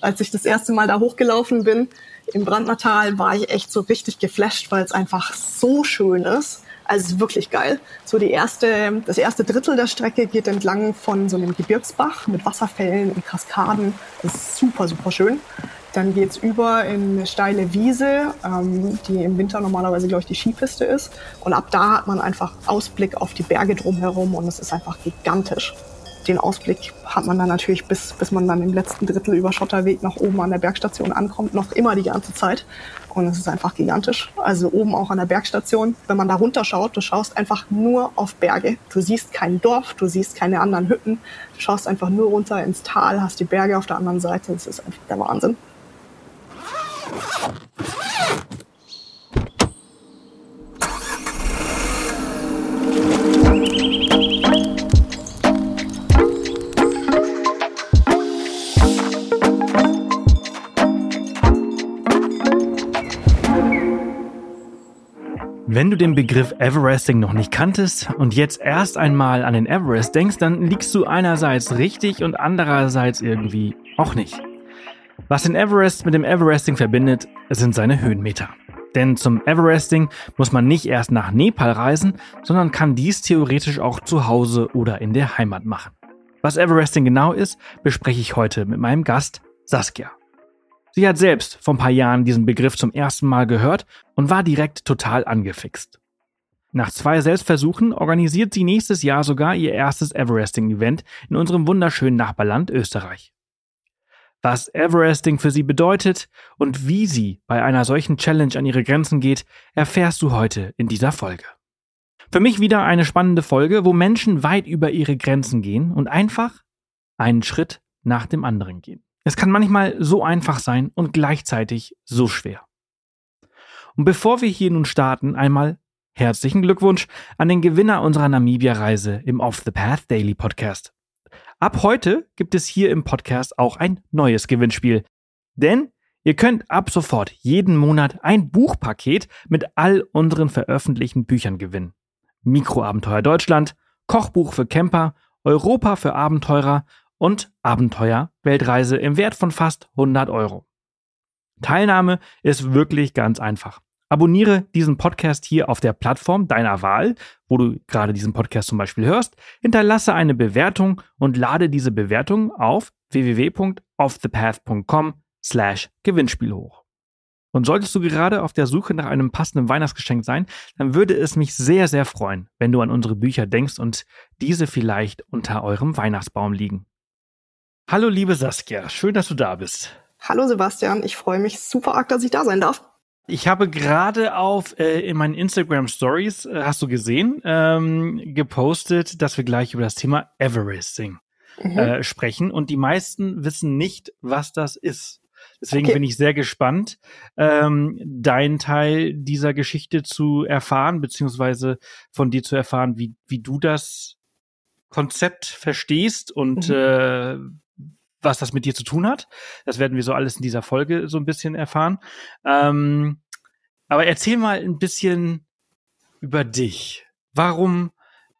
Als ich das erste Mal da hochgelaufen bin im Brandnertal, war ich echt so richtig geflasht, weil es einfach so schön ist. Also es ist wirklich geil. So die erste, das erste Drittel der Strecke geht entlang von so einem Gebirgsbach mit Wasserfällen und Kaskaden. Das ist super, super schön. Dann geht's über in eine steile Wiese, ähm, die im Winter normalerweise, glaube ich, die Skipiste ist. Und ab da hat man einfach Ausblick auf die Berge drumherum und es ist einfach gigantisch den Ausblick hat man dann natürlich, bis, bis man dann im letzten Drittel über Schotterweg nach oben an der Bergstation ankommt, noch immer die ganze Zeit. Und es ist einfach gigantisch. Also oben auch an der Bergstation, wenn man da runterschaut, du schaust einfach nur auf Berge. Du siehst kein Dorf, du siehst keine anderen Hütten. Du schaust einfach nur runter ins Tal, hast die Berge auf der anderen Seite. Das ist einfach der Wahnsinn. Wenn du den Begriff Everesting noch nicht kanntest und jetzt erst einmal an den Everest denkst, dann liegst du einerseits richtig und andererseits irgendwie auch nicht. Was den Everest mit dem Everesting verbindet, sind seine Höhenmeter. Denn zum Everesting muss man nicht erst nach Nepal reisen, sondern kann dies theoretisch auch zu Hause oder in der Heimat machen. Was Everesting genau ist, bespreche ich heute mit meinem Gast Saskia. Sie hat selbst vor ein paar Jahren diesen Begriff zum ersten Mal gehört und war direkt total angefixt. Nach zwei Selbstversuchen organisiert sie nächstes Jahr sogar ihr erstes Everesting-Event in unserem wunderschönen Nachbarland Österreich. Was Everesting für sie bedeutet und wie sie bei einer solchen Challenge an ihre Grenzen geht, erfährst du heute in dieser Folge. Für mich wieder eine spannende Folge, wo Menschen weit über ihre Grenzen gehen und einfach einen Schritt nach dem anderen gehen. Es kann manchmal so einfach sein und gleichzeitig so schwer. Und bevor wir hier nun starten, einmal herzlichen Glückwunsch an den Gewinner unserer Namibia-Reise im Off the Path Daily Podcast. Ab heute gibt es hier im Podcast auch ein neues Gewinnspiel. Denn ihr könnt ab sofort jeden Monat ein Buchpaket mit all unseren veröffentlichten Büchern gewinnen. Mikroabenteuer Deutschland, Kochbuch für Camper, Europa für Abenteurer und Abenteuer Weltreise im Wert von fast 100 Euro. Teilnahme ist wirklich ganz einfach. Abonniere diesen Podcast hier auf der Plattform deiner Wahl, wo du gerade diesen Podcast zum Beispiel hörst, hinterlasse eine Bewertung und lade diese Bewertung auf www.offthepath.com slash Gewinnspiel hoch. Und solltest du gerade auf der Suche nach einem passenden Weihnachtsgeschenk sein, dann würde es mich sehr, sehr freuen, wenn du an unsere Bücher denkst und diese vielleicht unter eurem Weihnachtsbaum liegen. Hallo liebe Saskia, schön, dass du da bist. Hallo Sebastian, ich freue mich super arg, dass ich da sein darf. Ich habe gerade auf äh, in meinen Instagram Stories, äh, hast du gesehen, ähm, gepostet, dass wir gleich über das Thema Everesting mhm. äh, sprechen und die meisten wissen nicht, was das ist. Deswegen okay. bin ich sehr gespannt, ähm, deinen Teil dieser Geschichte zu erfahren, beziehungsweise von dir zu erfahren, wie, wie du das Konzept verstehst und mhm. äh, was das mit dir zu tun hat. Das werden wir so alles in dieser Folge so ein bisschen erfahren. Ähm, aber erzähl mal ein bisschen über dich. Warum,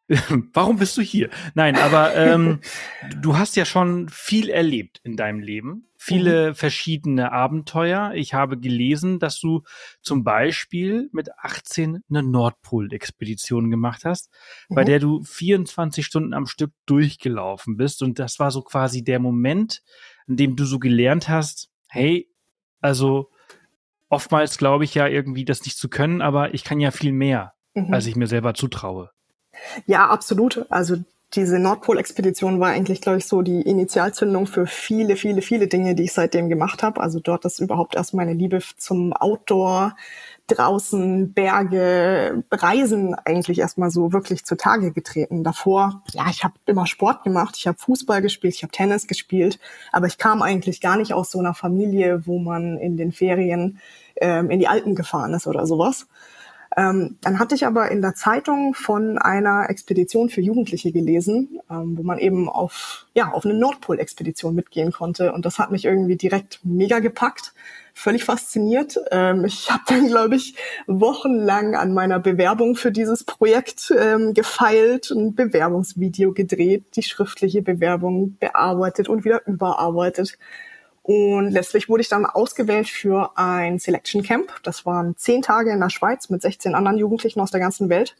warum bist du hier? Nein, aber ähm, du hast ja schon viel erlebt in deinem Leben viele mhm. verschiedene Abenteuer. Ich habe gelesen, dass du zum Beispiel mit 18 eine Nordpol-Expedition gemacht hast, mhm. bei der du 24 Stunden am Stück durchgelaufen bist. Und das war so quasi der Moment, in dem du so gelernt hast, hey, also oftmals glaube ich ja irgendwie, das nicht zu können, aber ich kann ja viel mehr, mhm. als ich mir selber zutraue. Ja, absolut. Also diese Nordpol-Expedition war eigentlich, glaube ich, so die Initialzündung für viele, viele, viele Dinge, die ich seitdem gemacht habe. Also dort ist überhaupt erst meine Liebe zum Outdoor, draußen, Berge, Reisen eigentlich erstmal so wirklich zutage getreten. Davor, ja, ich habe immer Sport gemacht, ich habe Fußball gespielt, ich habe Tennis gespielt, aber ich kam eigentlich gar nicht aus so einer Familie, wo man in den Ferien ähm, in die Alpen gefahren ist oder sowas. Ähm, dann hatte ich aber in der Zeitung von einer Expedition für Jugendliche gelesen, ähm, wo man eben auf, ja, auf eine Nordpol-Expedition mitgehen konnte. Und das hat mich irgendwie direkt mega gepackt, völlig fasziniert. Ähm, ich habe dann, glaube ich, wochenlang an meiner Bewerbung für dieses Projekt ähm, gefeilt, ein Bewerbungsvideo gedreht, die schriftliche Bewerbung bearbeitet und wieder überarbeitet Und letztlich wurde ich dann ausgewählt für ein Selection Camp. Das waren zehn Tage in der Schweiz mit 16 anderen Jugendlichen aus der ganzen Welt.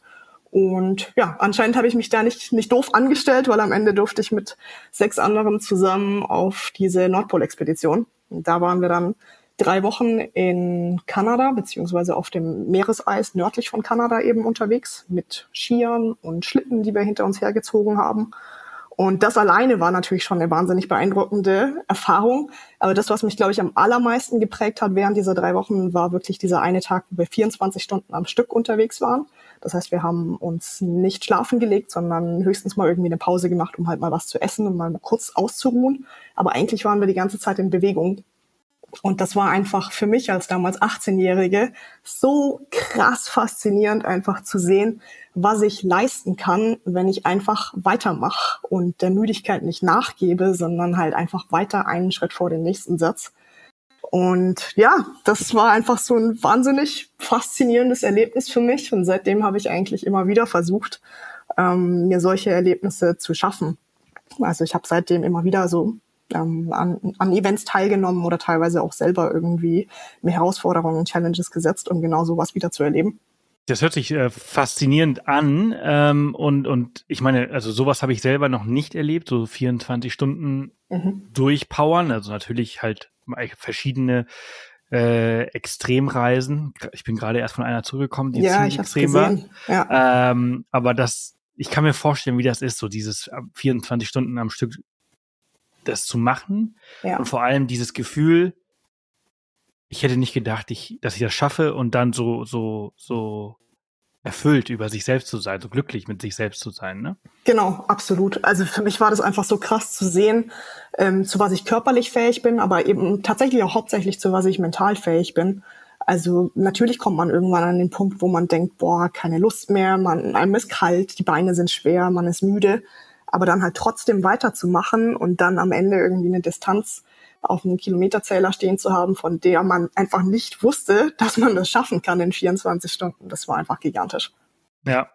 Und ja, anscheinend habe ich mich da nicht, nicht doof angestellt, weil am Ende durfte ich mit sechs anderen zusammen auf diese Nordpol-Expedition. Da waren wir dann drei Wochen in Kanada, beziehungsweise auf dem Meereseis nördlich von Kanada eben unterwegs mit Skiern und Schlitten, die wir hinter uns hergezogen haben. Und das alleine war natürlich schon eine wahnsinnig beeindruckende Erfahrung. Aber das, was mich, glaube ich, am allermeisten geprägt hat während dieser drei Wochen, war wirklich dieser eine Tag, wo wir 24 Stunden am Stück unterwegs waren. Das heißt, wir haben uns nicht schlafen gelegt, sondern höchstens mal irgendwie eine Pause gemacht, um halt mal was zu essen und mal kurz auszuruhen. Aber eigentlich waren wir die ganze Zeit in Bewegung. Und das war einfach für mich als damals 18-Jährige so krass faszinierend, einfach zu sehen, was ich leisten kann, wenn ich einfach weitermache und der Müdigkeit nicht nachgebe, sondern halt einfach weiter einen Schritt vor den nächsten Satz. Und ja, das war einfach so ein wahnsinnig faszinierendes Erlebnis für mich. Und seitdem habe ich eigentlich immer wieder versucht, ähm, mir solche Erlebnisse zu schaffen. Also ich habe seitdem immer wieder so ähm, an, an Events teilgenommen oder teilweise auch selber irgendwie mir Herausforderungen, Challenges gesetzt, um genau sowas wieder zu erleben. Das hört sich äh, faszinierend an ähm, und und ich meine, also sowas habe ich selber noch nicht erlebt, so 24 Stunden mhm. durchpowern, also natürlich halt verschiedene äh, Extremreisen. Ich bin gerade erst von einer zurückgekommen, die ja, ziemlich extrem war. Ja. Ähm, aber das, ich kann mir vorstellen, wie das ist, so dieses 24 Stunden am Stück das zu machen ja. und vor allem dieses Gefühl, ich hätte nicht gedacht, ich, dass ich das schaffe und dann so, so, so erfüllt über sich selbst zu sein, so glücklich mit sich selbst zu sein, ne? Genau, absolut. Also für mich war das einfach so krass zu sehen, ähm, zu was ich körperlich fähig bin, aber eben tatsächlich auch hauptsächlich zu was ich mental fähig bin. Also natürlich kommt man irgendwann an den Punkt, wo man denkt, boah, keine Lust mehr, man, einem ist kalt, die Beine sind schwer, man ist müde, aber dann halt trotzdem weiterzumachen und dann am Ende irgendwie eine Distanz auf einem Kilometerzähler stehen zu haben, von der man einfach nicht wusste, dass man das schaffen kann in 24 Stunden. Das war einfach gigantisch. Ja.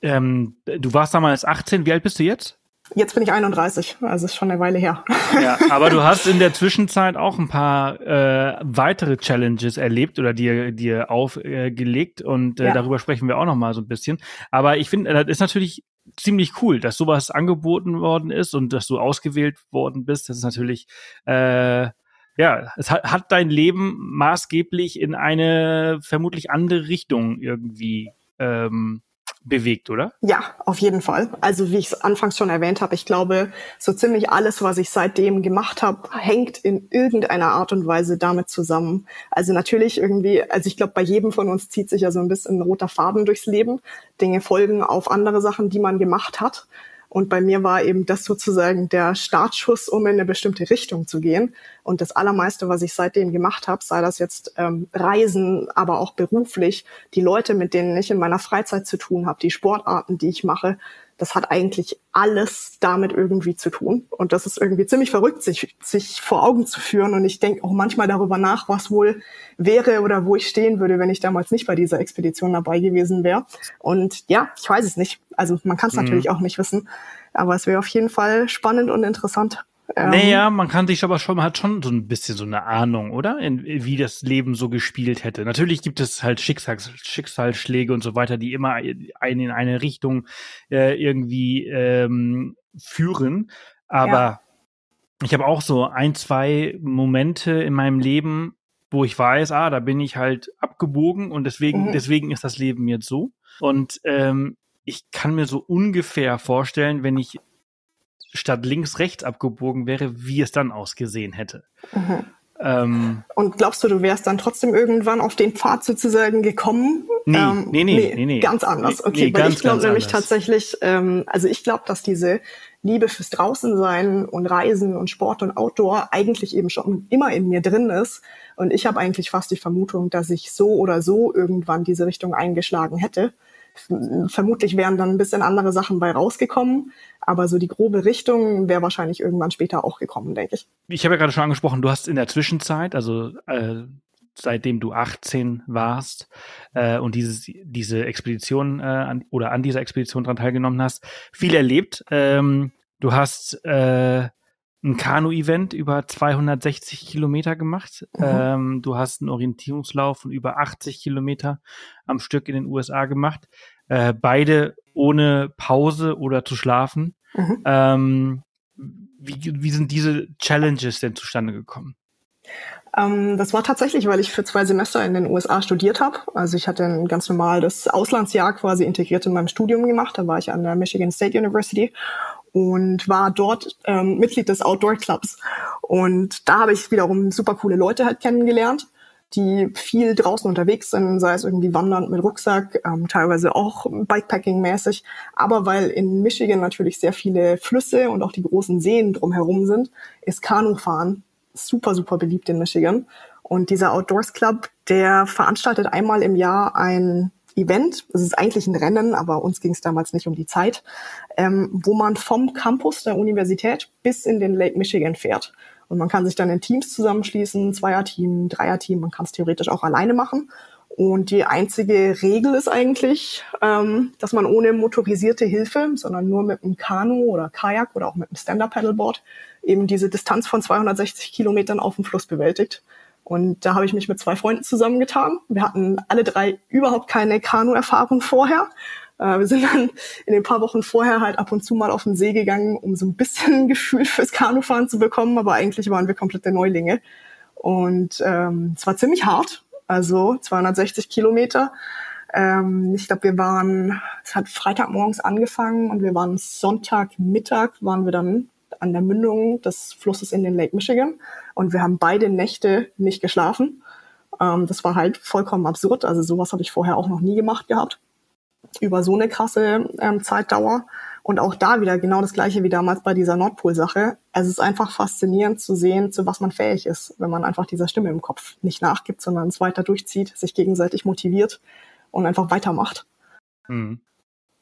Ähm, du warst damals 18. Wie alt bist du jetzt? Jetzt bin ich 31, also ist schon eine Weile her. Ja, aber du hast in der Zwischenzeit auch ein paar äh, weitere Challenges erlebt oder dir dir aufgelegt äh, und äh, ja. darüber sprechen wir auch noch mal so ein bisschen. Aber ich finde, das ist natürlich ziemlich cool, dass sowas angeboten worden ist und dass du ausgewählt worden bist. Das ist natürlich, äh, ja, es hat, hat dein Leben maßgeblich in eine vermutlich andere Richtung irgendwie ähm, bewegt, oder? Ja, auf jeden Fall. Also wie ich es anfangs schon erwähnt habe, ich glaube, so ziemlich alles, was ich seitdem gemacht habe, hängt in irgendeiner Art und Weise damit zusammen. Also natürlich irgendwie, also ich glaube, bei jedem von uns zieht sich ja so ein bisschen ein roter Faden durchs Leben. Dinge folgen auf andere Sachen, die man gemacht hat. Und bei mir war eben das sozusagen der Startschuss, um in eine bestimmte Richtung zu gehen. Und das Allermeiste, was ich seitdem gemacht habe, sei das jetzt ähm, Reisen, aber auch beruflich, die Leute, mit denen ich in meiner Freizeit zu tun habe, die Sportarten, die ich mache, das hat eigentlich alles damit irgendwie zu tun. Und das ist irgendwie ziemlich verrückt, sich, sich vor Augen zu führen. Und ich denke auch manchmal darüber nach, was wohl wäre oder wo ich stehen würde, wenn ich damals nicht bei dieser Expedition dabei gewesen wäre. Und ja, ich weiß es nicht. Also man kann es mhm. natürlich auch nicht wissen. Aber es wäre auf jeden Fall spannend und interessant. Ähm, naja, man kann sich aber schon, man hat schon so ein bisschen so eine Ahnung, oder? In, wie das Leben so gespielt hätte. Natürlich gibt es halt Schicksals, Schicksalsschläge und so weiter, die immer einen in eine Richtung äh, irgendwie ähm, führen. Aber ja. ich habe auch so ein, zwei Momente in meinem Leben, wo ich weiß, ah, da bin ich halt abgebogen und deswegen, mhm. deswegen ist das Leben jetzt so. Und ähm, ich kann mir so ungefähr vorstellen, wenn ich statt links rechts abgebogen wäre, wie es dann ausgesehen hätte. Mhm. Ähm, und glaubst du, du wärst dann trotzdem irgendwann auf den Pfad sozusagen gekommen? Nee, ähm, nee, nee, nee, nee, Ganz anders. Okay, nee, weil ganz, ich glaube nämlich anders. tatsächlich, ähm, also ich glaube, dass diese Liebe fürs Draußensein und Reisen und Sport und Outdoor eigentlich eben schon immer in mir drin ist. Und ich habe eigentlich fast die Vermutung, dass ich so oder so irgendwann diese Richtung eingeschlagen hätte. Vermutlich wären dann ein bisschen andere Sachen bei rausgekommen, aber so die grobe Richtung wäre wahrscheinlich irgendwann später auch gekommen, denke ich. Ich habe ja gerade schon angesprochen, du hast in der Zwischenzeit, also äh, seitdem du 18 warst äh, und dieses, diese Expedition äh, an, oder an dieser Expedition dran teilgenommen hast, viel erlebt. Ähm, du hast äh, ein Kanu-Event über 260 Kilometer gemacht. Mhm. Ähm, du hast einen Orientierungslauf von über 80 Kilometer am Stück in den USA gemacht. Äh, beide ohne Pause oder zu schlafen. Mhm. Ähm, wie, wie sind diese Challenges denn zustande gekommen? Ähm, das war tatsächlich, weil ich für zwei Semester in den USA studiert habe. Also ich hatte ein ganz normales Auslandsjahr quasi integriert in meinem Studium gemacht. Da war ich an der Michigan State University und war dort ähm, Mitglied des Outdoor Clubs. Und da habe ich wiederum super coole Leute halt kennengelernt, die viel draußen unterwegs sind, sei es irgendwie wandernd mit Rucksack, ähm, teilweise auch Bikepacking-mäßig. Aber weil in Michigan natürlich sehr viele Flüsse und auch die großen Seen drumherum sind, ist Kanufahren super, super beliebt in Michigan. Und dieser Outdoors Club, der veranstaltet einmal im Jahr ein Event. Es ist eigentlich ein Rennen, aber uns ging es damals nicht um die Zeit, ähm, wo man vom Campus der Universität bis in den Lake Michigan fährt. Und man kann sich dann in Teams zusammenschließen, Zweierteam, Dreierteam, man kann es theoretisch auch alleine machen. Und die einzige Regel ist eigentlich, ähm, dass man ohne motorisierte Hilfe, sondern nur mit einem Kanu oder Kajak oder auch mit einem Stand-Up-Paddleboard eben diese Distanz von 260 Kilometern auf dem Fluss bewältigt. Und da habe ich mich mit zwei Freunden zusammengetan. Wir hatten alle drei überhaupt keine Kanu-Erfahrung vorher. Äh, wir sind dann in den paar Wochen vorher halt ab und zu mal auf den See gegangen, um so ein bisschen ein Gefühl fürs Kanufahren zu bekommen, aber eigentlich waren wir komplette Neulinge. Und ähm, es war ziemlich hart, also 260 Kilometer. Ähm, ich glaube, wir waren, es hat Freitagmorgens angefangen und wir waren Sonntagmittag, waren wir dann an der Mündung des Flusses in den Lake Michigan. Und wir haben beide Nächte nicht geschlafen. Ähm, das war halt vollkommen absurd. Also sowas habe ich vorher auch noch nie gemacht gehabt. Über so eine krasse ähm, Zeitdauer. Und auch da wieder genau das gleiche wie damals bei dieser Nordpol-Sache. Es ist einfach faszinierend zu sehen, zu was man fähig ist, wenn man einfach dieser Stimme im Kopf nicht nachgibt, sondern es weiter durchzieht, sich gegenseitig motiviert und einfach weitermacht. Mhm.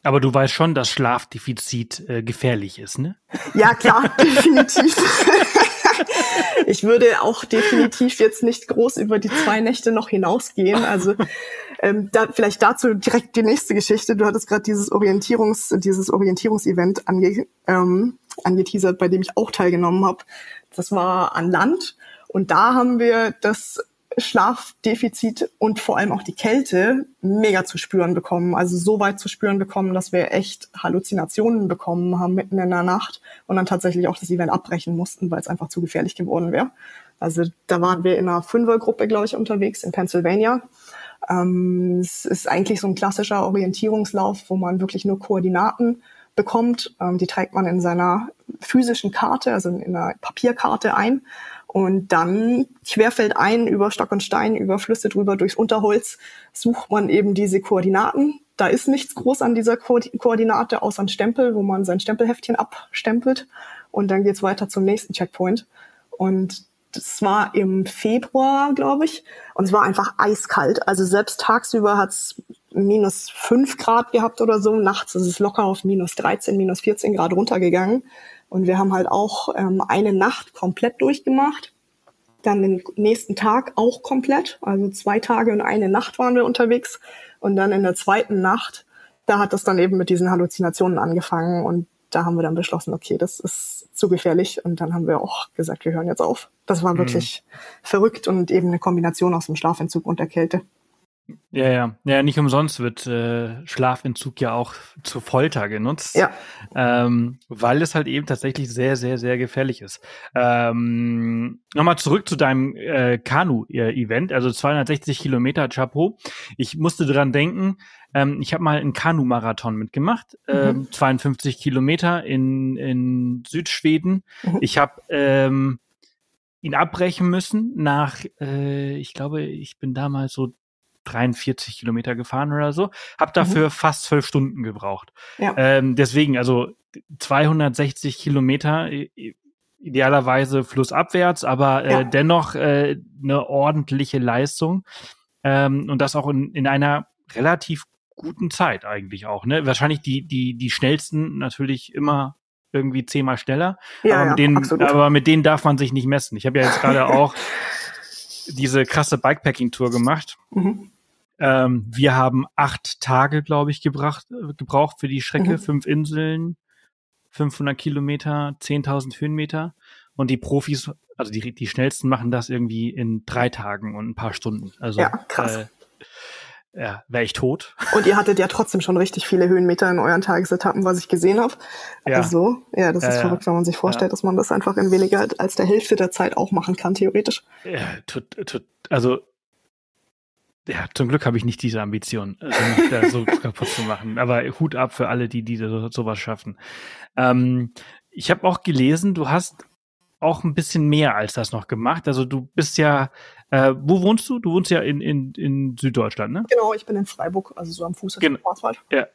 Aber du weißt schon, dass Schlafdefizit äh, gefährlich ist, ne? Ja, klar, definitiv. ich würde auch definitiv jetzt nicht groß über die zwei Nächte noch hinausgehen. Also ähm, da, vielleicht dazu direkt die nächste Geschichte. Du hattest gerade dieses Orientierungs, dieses Orientierungsevent ange, ähm, angeteasert, bei dem ich auch teilgenommen habe. Das war an Land und da haben wir das Schlafdefizit und vor allem auch die Kälte mega zu spüren bekommen. Also so weit zu spüren bekommen, dass wir echt Halluzinationen bekommen haben mitten in der Nacht und dann tatsächlich auch das Event abbrechen mussten, weil es einfach zu gefährlich geworden wäre. Also da waren wir in einer Fünfergruppe, glaube ich, unterwegs in Pennsylvania. Ähm, es ist eigentlich so ein klassischer Orientierungslauf, wo man wirklich nur Koordinaten bekommt. Ähm, die trägt man in seiner physischen Karte, also in einer Papierkarte ein und dann querfeldein über Stock und Stein, über Flüsse drüber, durchs Unterholz, sucht man eben diese Koordinaten. Da ist nichts groß an dieser Ko Koordinate, außer ein Stempel, wo man sein Stempelheftchen abstempelt. Und dann geht's weiter zum nächsten Checkpoint. Und das war im Februar, glaube ich. Und es war einfach eiskalt. Also selbst tagsüber hat's minus fünf Grad gehabt oder so. Nachts ist es locker auf minus 13, minus 14 Grad runtergegangen. Und wir haben halt auch ähm, eine Nacht komplett durchgemacht. Dann den nächsten Tag auch komplett. Also zwei Tage und eine Nacht waren wir unterwegs. Und dann in der zweiten Nacht, da hat das dann eben mit diesen Halluzinationen angefangen. Und da haben wir dann beschlossen, okay, das ist zu gefährlich. Und dann haben wir auch gesagt, wir hören jetzt auf. Das war mhm. wirklich mhm. verrückt und eben eine Kombination aus dem Schlafentzug und der Kälte. Ja, ja. Ja, nicht umsonst wird äh, Schlafentzug ja auch zur Folter genutzt. Ja. Ähm, weil es halt eben tatsächlich sehr, sehr, sehr gefährlich ist. Ähm, Nochmal zurück zu deinem äh, Kanu-Event, also 260 Kilometer Chapeau. Ich musste dran denken, ähm, ich habe mal einen Kanu-Marathon mitgemacht, mhm. ähm, 52 Kilometer in, in Südschweden. Mhm. Ich habe ähm, ihn abbrechen müssen nach, äh, ich glaube, ich bin damals so 43 Kilometer gefahren oder so. Hab dafür mhm. fast zwölf Stunden gebraucht. Ja. Ähm, deswegen, also 260 Kilometer, idealerweise flussabwärts, aber äh, ja. dennoch äh, eine ordentliche Leistung. Ähm, und das auch in, in einer relativ guten Zeit eigentlich auch. Ne? Wahrscheinlich die, die, die schnellsten natürlich immer irgendwie zehnmal schneller. Ja, aber, mit denen, aber mit denen darf man sich nicht messen. Ich habe ja jetzt gerade auch diese krasse Bikepacking-Tour gemacht. Mhm. Ähm, wir haben acht Tage, glaube ich, gebracht, äh, gebraucht für die Strecke, mhm. fünf Inseln, 500 Kilometer, 10.000 Höhenmeter. und die Profis, also die, die schnellsten machen das irgendwie in drei Tagen und ein paar Stunden. Also ja, krass. Äh, ja, wäre ich tot. Und ihr hattet ja trotzdem schon richtig viele Höhenmeter in euren Tagesetappen, was ich gesehen habe. Ja. Also, ja, das ist äh, verrückt, wenn man sich vorstellt, ja. dass man das einfach in weniger als der Hälfte der Zeit auch machen kann, theoretisch. Ja, tut, tut, also ja, zum Glück habe ich nicht diese Ambition, mich da so kaputt zu machen. Aber Hut ab für alle, die, die so, sowas schaffen. Ähm, ich habe auch gelesen, du hast auch ein bisschen mehr als das noch gemacht. Also du bist ja, äh, wo wohnst du? Du wohnst ja in, in, in Süddeutschland, ne? Genau, ich bin in Freiburg, also so am Fuß des Schwarzwald. Ja,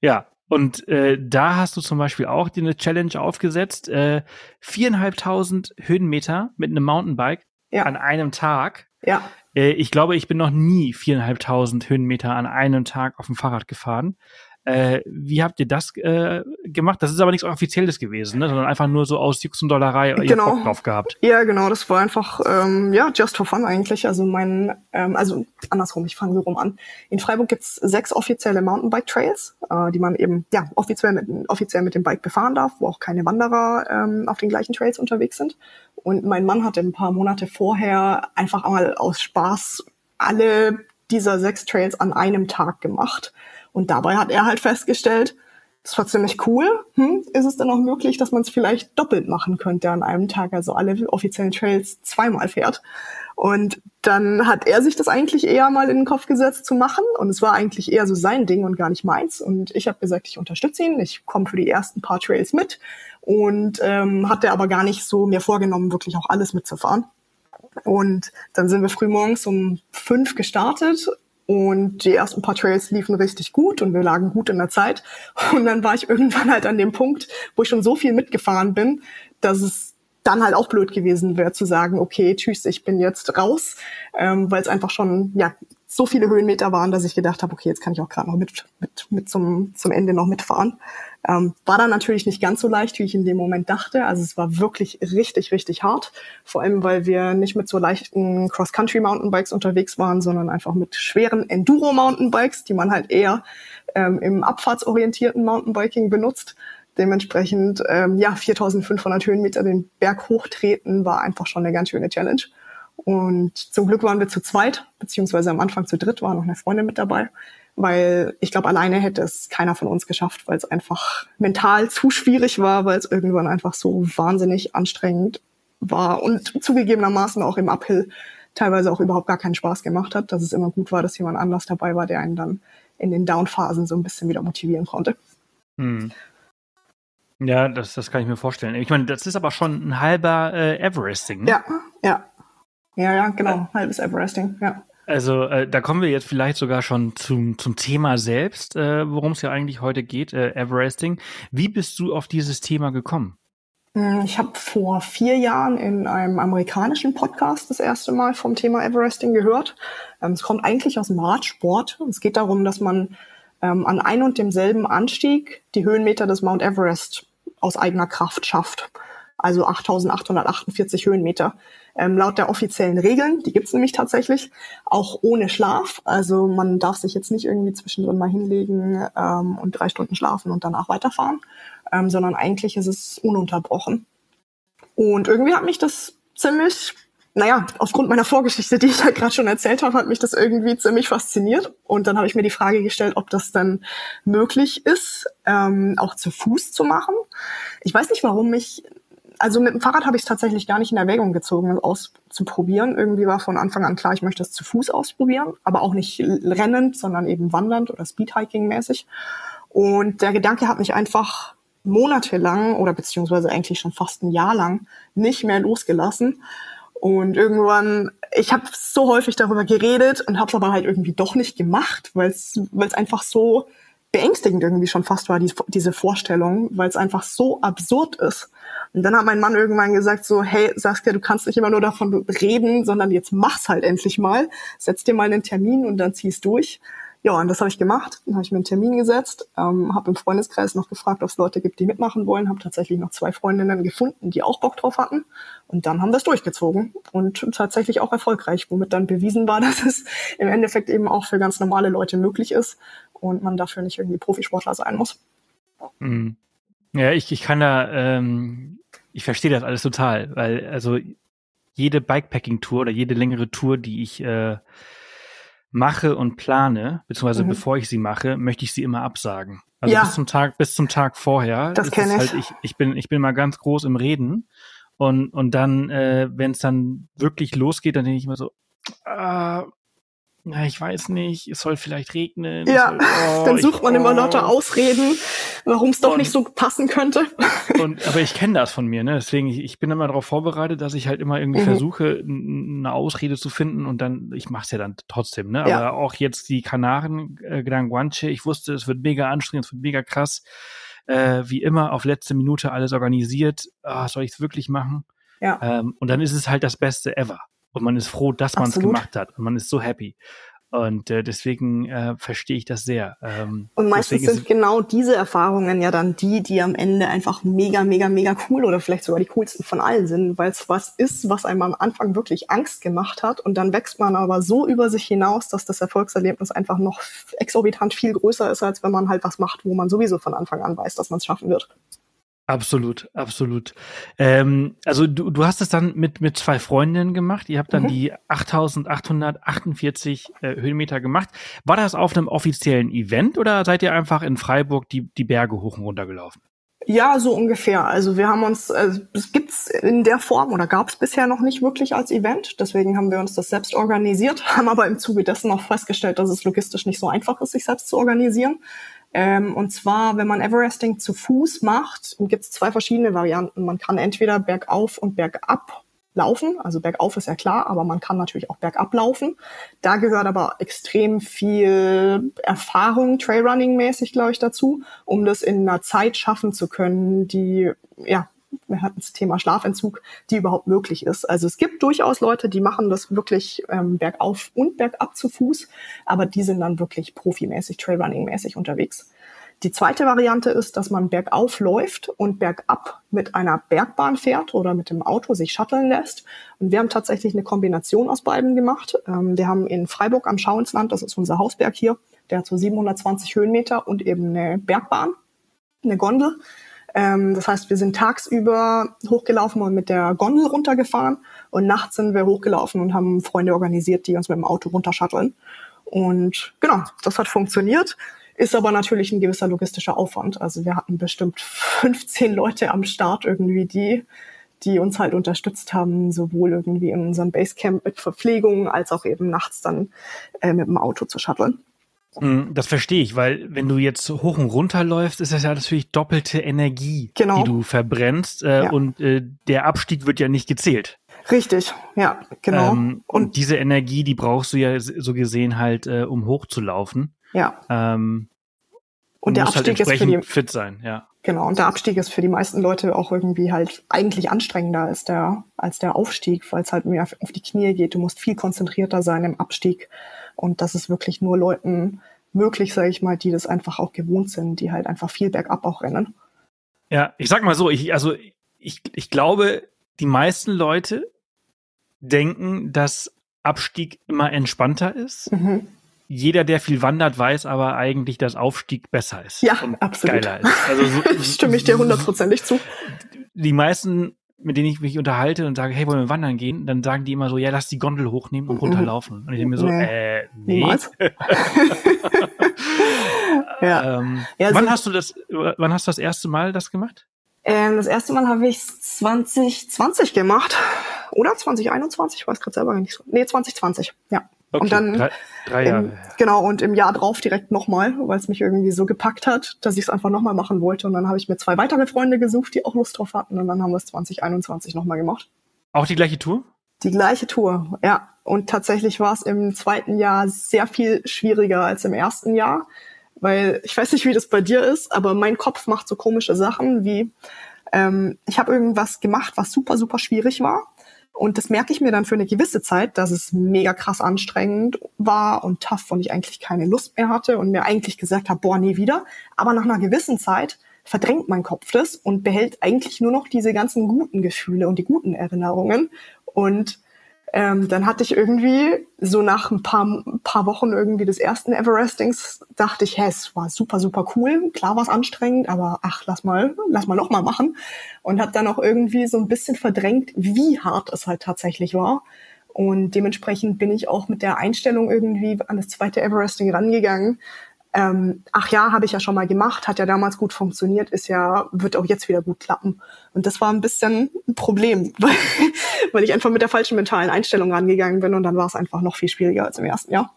ja. Und äh, da hast du zum Beispiel auch dir eine Challenge aufgesetzt, äh, viereinhalbtausend Höhenmeter mit einem Mountainbike ja. an einem Tag. Ja. Äh, ich glaube, ich bin noch nie viereinhalbtausend Höhenmeter an einem Tag auf dem Fahrrad gefahren. Äh, wie habt ihr das äh, gemacht? Das ist aber nichts Offizielles gewesen, ne? sondern einfach nur so aus Jux und Dollerei genau. Bock drauf gehabt. Ja, genau. Das war einfach, ähm, ja, just for fun eigentlich. Also mein, ähm, also andersrum, ich fange so rum an. In Freiburg gibt's sechs offizielle Mountainbike-Trails, äh, die man eben, ja, offiziell mit, offiziell mit dem Bike befahren darf, wo auch keine Wanderer ähm, auf den gleichen Trails unterwegs sind. Und mein Mann hatte ein paar Monate vorher einfach einmal aus Spaß alle dieser sechs Trails an einem Tag gemacht. Und dabei hat er halt festgestellt, das war ziemlich cool. Hm, ist es dann auch möglich, dass man es vielleicht doppelt machen könnte an einem Tag, also alle offiziellen Trails zweimal fährt? Und dann hat er sich das eigentlich eher mal in den Kopf gesetzt zu machen. Und es war eigentlich eher so sein Ding und gar nicht meins. Und ich habe gesagt, ich unterstütze ihn, ich komme für die ersten paar Trails mit. Und ähm, hatte aber gar nicht so mir vorgenommen, wirklich auch alles mitzufahren. Und dann sind wir frühmorgens um fünf gestartet und die ersten paar Trails liefen richtig gut und wir lagen gut in der Zeit. Und dann war ich irgendwann halt an dem Punkt, wo ich schon so viel mitgefahren bin, dass es dann halt auch blöd gewesen wäre zu sagen, okay, tschüss, ich bin jetzt raus, ähm, weil es einfach schon ja so viele Höhenmeter waren, dass ich gedacht habe, okay, jetzt kann ich auch gerade noch mit, mit, mit zum, zum Ende noch mitfahren. Ähm, war dann natürlich nicht ganz so leicht, wie ich in dem Moment dachte. Also es war wirklich richtig, richtig hart. Vor allem, weil wir nicht mit so leichten Cross-Country-Mountainbikes unterwegs waren, sondern einfach mit schweren Enduro-Mountainbikes, die man halt eher ähm, im abfahrtsorientierten Mountainbiking benutzt. Dementsprechend, ähm, ja, 4500 Höhenmeter den Berg hochtreten war einfach schon eine ganz schöne Challenge. Und zum Glück waren wir zu zweit, beziehungsweise am Anfang zu dritt war noch eine Freundin mit dabei, weil ich glaube, alleine hätte es keiner von uns geschafft, weil es einfach mental zu schwierig war, weil es irgendwann einfach so wahnsinnig anstrengend war und zugegebenermaßen auch im Uphill teilweise auch überhaupt gar keinen Spaß gemacht hat, dass es immer gut war, dass jemand anders dabei war, der einen dann in den Downphasen so ein bisschen wieder motivieren konnte. Hm. Ja, das, das kann ich mir vorstellen. Ich meine, das ist aber schon ein halber äh, Everesting. Ne? Ja, ja. Ja, ja, genau. Halbes Everesting, ja. Also äh, da kommen wir jetzt vielleicht sogar schon zum, zum Thema selbst, äh, worum es ja eigentlich heute geht, äh, Everesting. Wie bist du auf dieses Thema gekommen? Hm, ich habe vor vier Jahren in einem amerikanischen Podcast das erste Mal vom Thema Everesting gehört. Ähm, es kommt eigentlich aus dem Radsport. Es geht darum, dass man ähm, an ein und demselben Anstieg die Höhenmeter des Mount Everest aus eigener Kraft schafft. Also 8.848 Höhenmeter ähm, laut der offiziellen Regeln, die gibt's nämlich tatsächlich, auch ohne Schlaf. Also man darf sich jetzt nicht irgendwie zwischendrin mal hinlegen ähm, und drei Stunden schlafen und danach weiterfahren, ähm, sondern eigentlich ist es ununterbrochen. Und irgendwie hat mich das ziemlich, naja, aufgrund meiner Vorgeschichte, die ich ja gerade schon erzählt habe, hat mich das irgendwie ziemlich fasziniert. Und dann habe ich mir die Frage gestellt, ob das dann möglich ist, ähm, auch zu Fuß zu machen. Ich weiß nicht, warum mich also mit dem Fahrrad habe ich es tatsächlich gar nicht in Erwägung gezogen, auszuprobieren. Irgendwie war von Anfang an klar, ich möchte es zu Fuß ausprobieren, aber auch nicht rennend, sondern eben wandernd oder Speedhiking-mäßig. Und der Gedanke hat mich einfach monatelang oder beziehungsweise eigentlich schon fast ein Jahr lang nicht mehr losgelassen. Und irgendwann, ich habe so häufig darüber geredet und habe es aber halt irgendwie doch nicht gemacht, weil es einfach so beängstigend irgendwie schon fast war, die, diese Vorstellung, weil es einfach so absurd ist. Und dann hat mein Mann irgendwann gesagt so, hey Saskia, du kannst nicht immer nur davon reden, sondern jetzt mach's halt endlich mal. Setz dir mal einen Termin und dann zieh's durch. Ja, und das habe ich gemacht. Dann habe ich mir einen Termin gesetzt, ähm, habe im Freundeskreis noch gefragt, ob es Leute gibt, die mitmachen wollen. Habe tatsächlich noch zwei Freundinnen gefunden, die auch Bock drauf hatten. Und dann haben wir es durchgezogen und tatsächlich auch erfolgreich, womit dann bewiesen war, dass es im Endeffekt eben auch für ganz normale Leute möglich ist und man dafür nicht irgendwie Profisportler sein muss. Mhm. Ja, ich, ich kann da ähm, ich verstehe das alles total, weil also jede Bikepacking-Tour oder jede längere Tour, die ich äh, mache und plane, beziehungsweise mhm. bevor ich sie mache, möchte ich sie immer absagen. Also ja. bis zum Tag, bis zum Tag vorher. Das kenne ich. Halt, ich. Ich bin, ich bin mal ganz groß im Reden und und dann, äh, wenn es dann wirklich losgeht, dann denke ich immer so, ah, na, ich weiß nicht, es soll vielleicht regnen. Ja, soll, oh, dann sucht ich, man immer lauter. Ausreden, warum es doch und, nicht so passen könnte. Und, aber ich kenne das von mir, ne? Deswegen, ich, ich bin immer darauf vorbereitet, dass ich halt immer irgendwie mhm. versuche, eine Ausrede zu finden und dann, ich mache es ja dann trotzdem, ne? Ja. Aber auch jetzt die Kanaren, äh, Gran Guanche, ich wusste, es wird mega anstrengend, es wird mega krass. Äh, wie immer auf letzte Minute alles organisiert. Ah, soll ich es wirklich machen? Ja. Ähm, und dann ist es halt das Beste ever. Und man ist froh, dass man es gemacht hat. Und man ist so happy. Und äh, deswegen äh, verstehe ich das sehr. Ähm, und meistens sind genau diese Erfahrungen ja dann die, die am Ende einfach mega, mega, mega cool oder vielleicht sogar die coolsten von allen sind, weil es was ist, was einem am Anfang wirklich Angst gemacht hat. Und dann wächst man aber so über sich hinaus, dass das Erfolgserlebnis einfach noch exorbitant viel größer ist, als wenn man halt was macht, wo man sowieso von Anfang an weiß, dass man es schaffen wird. Absolut, absolut. Ähm, also du, du hast es dann mit, mit zwei Freundinnen gemacht. Ihr habt dann mhm. die 8848 äh, Höhenmeter gemacht. War das auf einem offiziellen Event oder seid ihr einfach in Freiburg die, die Berge hoch und runter gelaufen? Ja, so ungefähr. Also wir haben uns, also es gibt's in der Form oder gab es bisher noch nicht wirklich als Event. Deswegen haben wir uns das selbst organisiert, haben aber im Zuge dessen auch festgestellt, dass es logistisch nicht so einfach ist, sich selbst zu organisieren. Ähm, und zwar, wenn man Everesting zu Fuß macht, gibt es zwei verschiedene Varianten. Man kann entweder bergauf und bergab laufen. Also bergauf ist ja klar, aber man kann natürlich auch bergab laufen. Da gehört aber extrem viel Erfahrung, Trailrunning-mäßig, glaube ich, dazu, um das in einer Zeit schaffen zu können, die ja wir hatten das Thema Schlafentzug, die überhaupt möglich ist. Also es gibt durchaus Leute, die machen das wirklich ähm, bergauf und bergab zu Fuß, aber die sind dann wirklich profimäßig, Trailrunning-mäßig unterwegs. Die zweite Variante ist, dass man bergauf läuft und bergab mit einer Bergbahn fährt oder mit dem Auto sich shutteln lässt. Und wir haben tatsächlich eine Kombination aus beiden gemacht. Ähm, wir haben in Freiburg am Schauinsland, das ist unser Hausberg hier, der hat so 720 Höhenmeter und eben eine Bergbahn, eine Gondel. Ähm, das heißt, wir sind tagsüber hochgelaufen und mit der Gondel runtergefahren und nachts sind wir hochgelaufen und haben Freunde organisiert, die uns mit dem Auto runterschatteln. Und genau, das hat funktioniert, ist aber natürlich ein gewisser logistischer Aufwand. Also wir hatten bestimmt 15 Leute am Start irgendwie, die die uns halt unterstützt haben, sowohl irgendwie in unserem Basecamp mit Verpflegung als auch eben nachts dann äh, mit dem Auto zu shutteln. Hm, das verstehe ich, weil wenn du jetzt hoch und runter läufst, ist das ja natürlich doppelte Energie, genau. die du verbrennst äh, ja. und äh, der Abstieg wird ja nicht gezählt. Richtig, ja, genau. Ähm, und, und, diese Energie, die brauchst du ja so gesehen halt, äh, um hochzulaufen. Ja. Ähm, und der halt Abstieg halt ist für die fit sein, ja. Genau, und der Abstieg ist für die meisten Leute auch irgendwie halt eigentlich anstrengender als der, als der Aufstieg, weil es halt mehr auf die Knie geht. Du musst viel konzentrierter sein im Abstieg. Und das ist wirklich nur Leuten möglich, sage ich mal, die das einfach auch gewohnt sind, die halt einfach viel bergab auch rennen. Ja, ich sag mal so, ich, also ich, ich glaube, die meisten Leute denken, dass Abstieg immer entspannter ist. Mhm. Jeder, der viel wandert, weiß aber eigentlich, dass Aufstieg besser ist. Ja, absolut. Geiler ist. Also so, Stimme ich dir hundertprozentig zu. Die meisten mit denen ich mich unterhalte und sage, hey, wollen wir wandern gehen? Dann sagen die immer so, ja, lass die Gondel hochnehmen und runterlaufen. Und ich denke mir so, nee. äh, nee. ja. Ähm, ja, wann hast du das, wann hast du das erste Mal das gemacht? Ähm, das erste Mal habe ich 2020 gemacht. Oder 2021? Ich weiß gerade selber nicht so. Nee, 2020, ja. Okay, und dann drei, drei Jahre. Im, genau, und im Jahr drauf direkt nochmal, weil es mich irgendwie so gepackt hat, dass ich es einfach nochmal machen wollte. Und dann habe ich mir zwei weitere Freunde gesucht, die auch Lust drauf hatten. Und dann haben wir es 2021 nochmal gemacht. Auch die gleiche Tour? Die gleiche Tour, ja. Und tatsächlich war es im zweiten Jahr sehr viel schwieriger als im ersten Jahr. Weil ich weiß nicht, wie das bei dir ist, aber mein Kopf macht so komische Sachen wie, ähm, ich habe irgendwas gemacht, was super, super schwierig war und das merke ich mir dann für eine gewisse Zeit, dass es mega krass anstrengend war und tough und ich eigentlich keine Lust mehr hatte und mir eigentlich gesagt habe, boah, nie wieder. Aber nach einer gewissen Zeit verdrängt mein Kopf das und behält eigentlich nur noch diese ganzen guten Gefühle und die guten Erinnerungen. Und Ähm, dann hatte ich irgendwie so nach ein paar, paar Wochen irgendwie des ersten Everestings dachte ich, hä, es war super, super cool. Klar war es anstrengend, aber ach, lass mal, lass mal noch mal machen. Und habe dann auch irgendwie so ein bisschen verdrängt, wie hart es halt tatsächlich war. Und dementsprechend bin ich auch mit der Einstellung irgendwie an das zweite Everesting rangegangen, ähm, ach ja, habe ich ja schon mal gemacht, hat ja damals gut funktioniert, ist ja, wird auch jetzt wieder gut klappen. Und das war ein bisschen ein Problem, weil, weil ich einfach mit der falschen mentalen Einstellung rangegangen bin und dann war es einfach noch viel schwieriger als im ersten Jahr.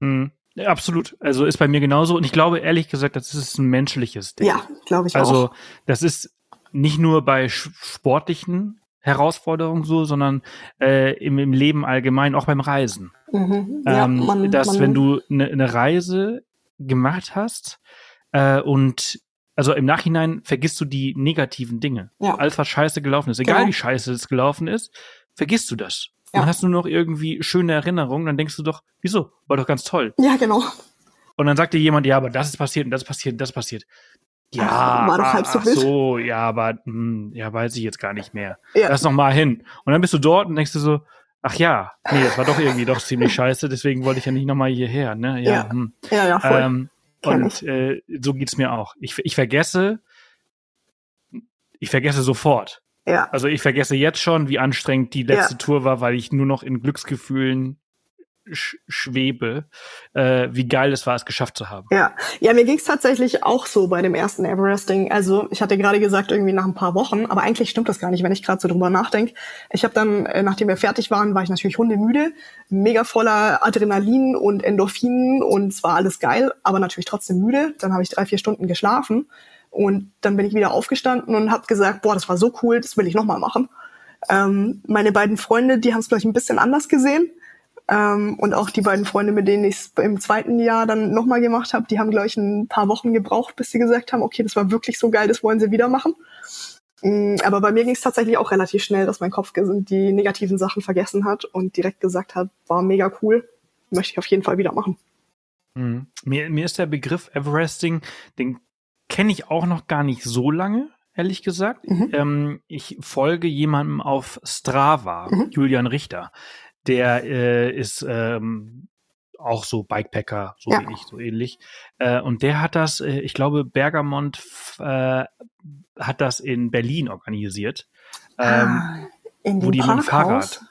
Mhm. Absolut. Also ist bei mir genauso. Und ich glaube, ehrlich gesagt, das ist ein menschliches Ding. Ja, glaube ich also, auch. Also, das ist nicht nur bei sportlichen Herausforderungen so, sondern äh, im, im Leben allgemein, auch beim Reisen. Mhm. Ja, ähm, man, dass man, wenn du eine ne Reise gemacht hast äh, und also im Nachhinein vergisst du die negativen Dinge. Ja. Alles, was scheiße gelaufen ist. Egal genau. wie scheiße es gelaufen ist, vergisst du das. Ja. Dann hast du noch irgendwie schöne Erinnerungen, dann denkst du doch, wieso? War doch ganz toll. Ja, genau. Und dann sagt dir jemand, ja, aber das ist passiert und das ist passiert und das ist passiert. Ja, ach, war doch halb so, ach so ja, aber mh, hm, ja, weiß ich jetzt gar nicht mehr. Ja. Lass noch mal hin. Und dann bist du dort und denkst du so, ach ja, nee, das war doch irgendwie doch ziemlich scheiße, deswegen wollte ich ja nicht nochmal hierher, ne? Ja, ja, hm. ja, ja voll. Ähm, und äh, so geht's mir auch. Ich, ich vergesse, ich vergesse sofort. Ja. Also ich vergesse jetzt schon, wie anstrengend die letzte ja. Tour war, weil ich nur noch in Glücksgefühlen schwebe, äh, wie geil es war, es geschafft zu haben. Ja, ja, mir ging es tatsächlich auch so bei dem ersten Everesting. Also ich hatte gerade gesagt, irgendwie nach ein paar Wochen, aber eigentlich stimmt das gar nicht, wenn ich gerade so drüber nachdenke. Ich habe dann, äh, nachdem wir fertig waren, war ich natürlich hundemüde, mega voller Adrenalin und Endorphinen und es war alles geil, aber natürlich trotzdem müde. Dann habe ich drei, vier Stunden geschlafen und dann bin ich wieder aufgestanden und habe gesagt, boah, das war so cool, das will ich nochmal machen. Ähm, meine beiden Freunde, die haben es, ich, ein bisschen anders gesehen ähm, und auch die beiden Freunde, mit denen ich es im zweiten Jahr dann nochmal gemacht habe, die haben, glaube ich, ein paar Wochen gebraucht, bis sie gesagt haben, okay, das war wirklich so geil, das wollen sie wieder machen. Ähm, aber bei mir ging es tatsächlich auch relativ schnell, dass mein Kopf die negativen Sachen vergessen hat und direkt gesagt hat, war mega cool, möchte ich auf jeden Fall wieder machen. Mhm. Mir, mir ist der Begriff Everesting, den kenne ich auch noch gar nicht so lange ehrlich gesagt. Mhm. Ähm, ich folge jemandem auf Strava, mhm. Julian Richter der äh, ist ähm, auch so Bikepacker, so ja. wie ich, so ähnlich. Äh, und der hat das, äh, ich glaube, Bergamont äh, hat das in Berlin organisiert. Ähm, ah, in wo die mit dem Fahrrad.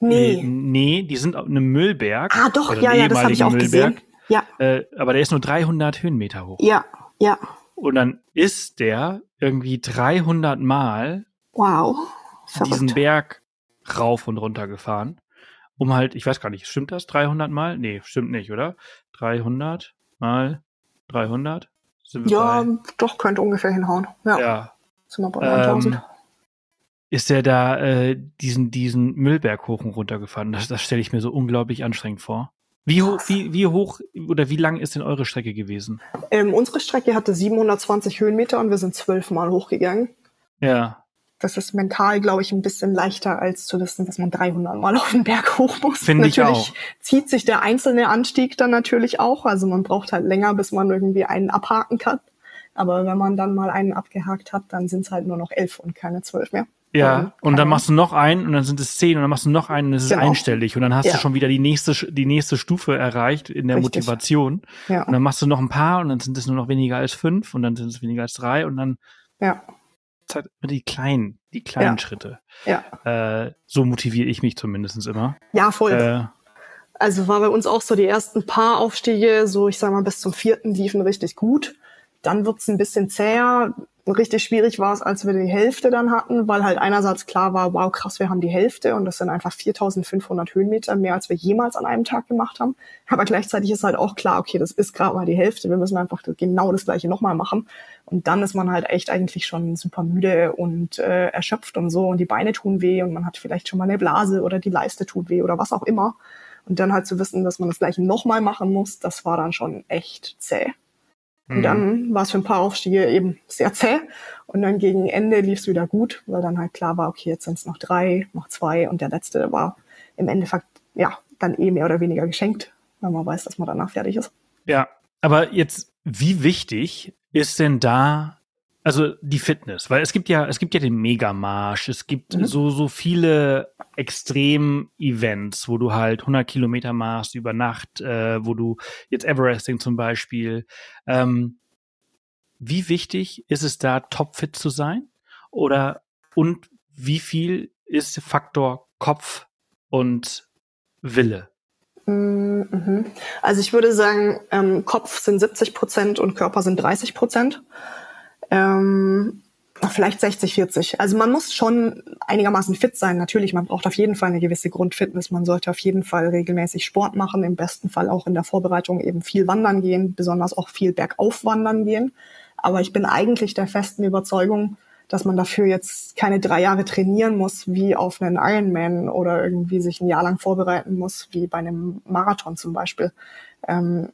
Nee. Nee, die sind auf einem Müllberg. Ah, doch, ja, ja, das habe ich auch Müllberg. gesehen. Ja. Äh, aber der ist nur 300 Höhenmeter hoch. Ja, ja. Und dann ist der irgendwie 300 Mal wow, diesen Berg rauf und runter gefahren um halt, ich weiß gar nicht, stimmt das 300 mal? Nee, stimmt nicht, oder? 300 mal 300? ja, bei? doch, könnte ungefähr hinhauen. Ja. ja. Sind wir bei 9000. Ähm, ist der da äh, diesen, diesen Müllberg hoch und runter gefahren? Das, das stelle ich mir so unglaublich anstrengend vor. Wie hoch, wie, wie hoch oder wie lang ist denn eure Strecke gewesen? Ähm, unsere Strecke hatte 720 Höhenmeter und wir sind zwölfmal hochgegangen. Ja das ist mental, glaube ich, ein bisschen leichter, als zu wissen, dass man 300 Mal auf den Berg hoch muss. Finde ich auch. zieht sich der einzelne Anstieg dann natürlich auch. Also man braucht halt länger, bis man irgendwie einen abhaken kann. Aber wenn man dann mal einen abgehakt hat, dann sind es halt nur noch elf und keine zwölf mehr. Ja, und dann machst du noch einen und dann sind es zehn und dann machst du noch einen und es ist genau. einstellig und dann hast ja. du schon wieder die nächste, die nächste Stufe erreicht in der Richtig. Motivation. Ja. Und dann machst du noch ein paar und dann sind es nur noch weniger als fünf und dann sind es weniger als drei und dann ja halt immer die kleinen, die kleinen ja. Schritte. Ja. Äh, so motiviere ich mich zumindest immer. Ja, voll. Äh, also war bei uns auch so die ersten paar Aufstiege, so ich sag mal bis zum vierten liefen richtig gut. Dann wird's ein bisschen zäher richtig schwierig war es, als wir die Hälfte dann hatten, weil halt einerseits klar war, wow, krass, wir haben die Hälfte und das sind einfach 4500 Höhenmeter, mehr als wir jemals an einem Tag gemacht haben. Aber gleichzeitig ist halt auch klar, okay, das ist gerade mal die Hälfte, wir müssen einfach genau das gleiche nochmal machen. Und dann ist man halt echt eigentlich schon super müde und äh, erschöpft und so und die Beine tun weh und man hat vielleicht schon mal eine Blase oder die Leiste tut weh oder was auch immer. Und dann halt zu wissen, dass man das gleiche nochmal machen muss, das war dann schon echt zäh. Und dann mhm. war es für ein paar Aufstiege eben sehr zäh. Und dann gegen Ende lief es wieder gut, weil dann halt klar war, okay, jetzt sind es noch drei, noch zwei und der letzte war im Endeffekt ja dann eh mehr oder weniger geschenkt, weil man weiß, dass man danach fertig ist. Ja, aber jetzt, wie wichtig ist denn da also die Fitness, weil es gibt ja, es gibt ja den Megamarsch, es gibt mhm. so, so viele Extrem-Events, wo du halt 100 Kilometer machst über Nacht, äh, wo du jetzt Everesting zum Beispiel. Ähm, wie wichtig ist es da, topfit zu sein? Oder, und wie viel ist Faktor Kopf und Wille? Mhm. Also ich würde sagen, ähm, Kopf sind 70 Prozent und Körper sind 30 Prozent. Ähm, vielleicht 60, 40. Also man muss schon einigermaßen fit sein. Natürlich, man braucht auf jeden Fall eine gewisse Grundfitness. Man sollte auf jeden Fall regelmäßig Sport machen, im besten Fall auch in der Vorbereitung eben viel wandern gehen, besonders auch viel bergauf wandern gehen. Aber ich bin eigentlich der festen Überzeugung, dass man dafür jetzt keine drei Jahre trainieren muss, wie auf einen Ironman oder irgendwie sich ein Jahr lang vorbereiten muss, wie bei einem Marathon zum Beispiel. Ähm,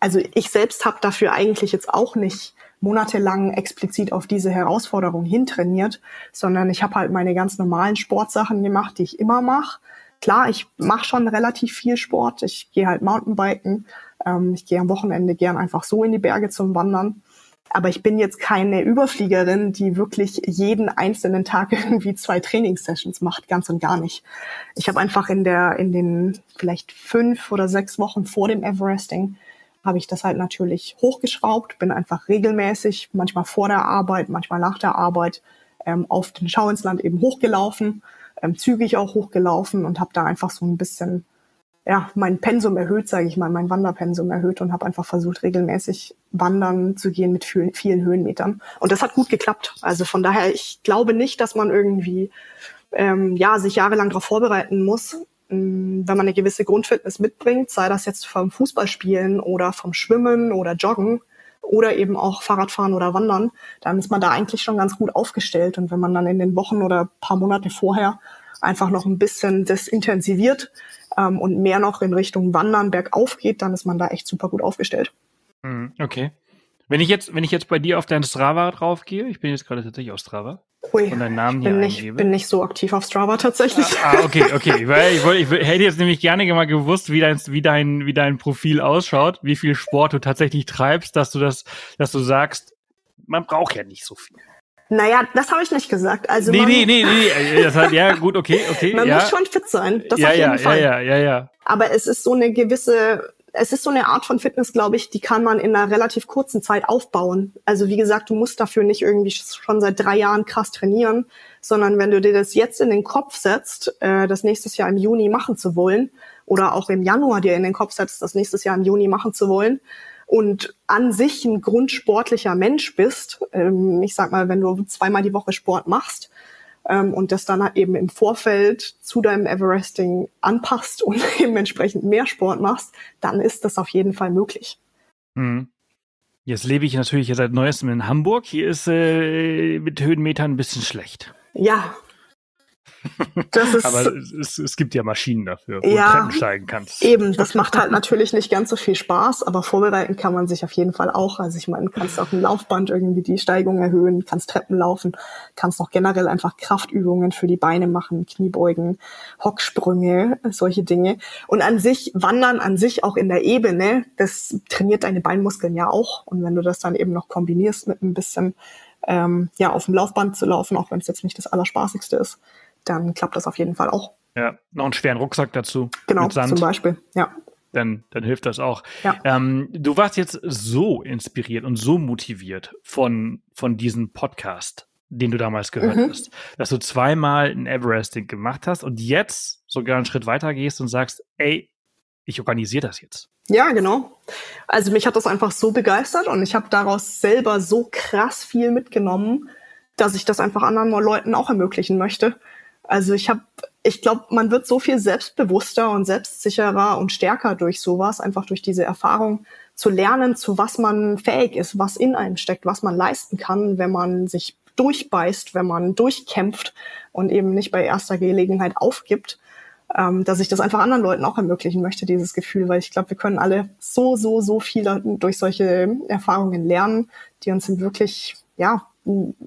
also ich selbst habe dafür eigentlich jetzt auch nicht monatelang explizit auf diese Herausforderung hintrainiert, sondern ich habe halt meine ganz normalen Sportsachen gemacht, die ich immer mache. Klar, ich mache schon relativ viel Sport. Ich gehe halt Mountainbiken. Ähm, ich gehe am Wochenende gern einfach so in die Berge zum Wandern. Aber ich bin jetzt keine Überfliegerin, die wirklich jeden einzelnen Tag irgendwie zwei Trainingssessions macht, ganz und gar nicht. Ich habe einfach in der in den vielleicht fünf oder sechs Wochen vor dem Everesting habe ich das halt natürlich hochgeschraubt, bin einfach regelmäßig, manchmal vor der Arbeit, manchmal nach der Arbeit, ähm, auf den Schau ins Land eben hochgelaufen, ähm, zügig auch hochgelaufen und habe da einfach so ein bisschen ja, mein Pensum erhöht, sage ich mal, mein Wanderpensum erhöht und habe einfach versucht, regelmäßig wandern zu gehen mit vielen, vielen Höhenmetern. Und das hat gut geklappt. Also von daher, ich glaube nicht, dass man irgendwie ähm, ja, sich jahrelang darauf vorbereiten muss. Wenn man eine gewisse Grundfitness mitbringt, sei das jetzt vom Fußballspielen oder vom Schwimmen oder Joggen oder eben auch Fahrradfahren oder Wandern, dann ist man da eigentlich schon ganz gut aufgestellt. Und wenn man dann in den Wochen oder paar Monate vorher einfach noch ein bisschen das intensiviert ähm, und mehr noch in Richtung Wandern bergauf geht, dann ist man da echt super gut aufgestellt. Mhm, okay. Wenn ich jetzt, wenn ich jetzt bei dir auf dein Strava draufgehe, ich bin jetzt gerade tatsächlich auf Strava. Ui, und deinen Namen hier bin nicht, eingebe. bin nicht so aktiv auf Strava tatsächlich. Ah, ah okay, okay. Weil ich, wollte, ich hätte jetzt nämlich gerne mal gewusst, wie dein, wie dein, wie dein Profil ausschaut, wie viel Sport du tatsächlich treibst, dass du das, dass du sagst, man braucht ja nicht so viel. Naja, das habe ich nicht gesagt. Also nee, man, nee, nee, nee, das hat, ja, gut, okay, okay. Man ja. muss schon fit sein, das ja, auf jeden ja, Fall. Ja, ja, ja, ja. Aber es ist so eine gewisse es ist so eine Art von Fitness, glaube ich, die kann man in einer relativ kurzen Zeit aufbauen. Also wie gesagt, du musst dafür nicht irgendwie schon seit drei Jahren krass trainieren, sondern wenn du dir das jetzt in den Kopf setzt, äh, das nächstes Jahr im Juni machen zu wollen oder auch im Januar dir in den Kopf setzt, das nächstes Jahr im Juni machen zu wollen und an sich ein grundsportlicher Mensch bist, ähm, ich sag mal, wenn du zweimal die Woche Sport machst, ähm, und das dann halt eben im Vorfeld zu deinem Everesting anpasst und eben entsprechend mehr Sport machst, dann ist das auf jeden Fall möglich. Mhm. Jetzt lebe ich natürlich seit neuestem in Hamburg. Hier ist äh, mit Höhenmetern ein bisschen schlecht. Ja, das ist, Aber es, es, gibt ja Maschinen dafür, wo ja, du Treppen steigen kannst. Eben, das macht halt natürlich nicht ganz so viel Spaß, aber vorbereiten kann man sich auf jeden Fall auch. Also ich meine, du kannst auf dem Laufband irgendwie die Steigung erhöhen, kannst Treppen laufen, kannst auch generell einfach Kraftübungen für die Beine machen, Kniebeugen, Hocksprünge, solche Dinge. Und an sich, Wandern an sich auch in der Ebene, das trainiert deine Beinmuskeln ja auch. Und wenn du das dann eben noch kombinierst mit ein bisschen ähm, ja, auf dem Laufband zu laufen, auch wenn es jetzt nicht das Allerspaßigste ist, dann klappt das auf jeden Fall auch. Ja, noch einen schweren Rucksack dazu. Genau, zum Beispiel, ja. Dann, dann hilft das auch. Ja. Ähm, du warst jetzt so inspiriert und so motiviert von, von diesem Podcast, den du damals gehört mhm. hast, dass du zweimal ein Everesting gemacht hast und jetzt sogar einen Schritt weiter gehst und sagst, ey, ich organisiere das jetzt. Ja, genau. Also mich hat das einfach so begeistert und ich habe daraus selber so krass viel mitgenommen, dass ich das einfach anderen Leuten auch ermöglichen möchte. Also ich habe, ich glaube, man wird so viel selbstbewusster und selbstsicherer und stärker durch sowas, einfach durch diese Erfahrung zu lernen, zu was man fähig ist, was in einem steckt, was man leisten kann, wenn man sich durchbeißt, wenn man durchkämpft und eben nicht bei erster Gelegenheit aufgibt, ähm, dass ich das einfach anderen Leuten auch ermöglichen möchte, dieses Gefühl, weil ich glaube, wir können alle so, so, so viel durch solche Erfahrungen lernen, die uns wirklich, ja,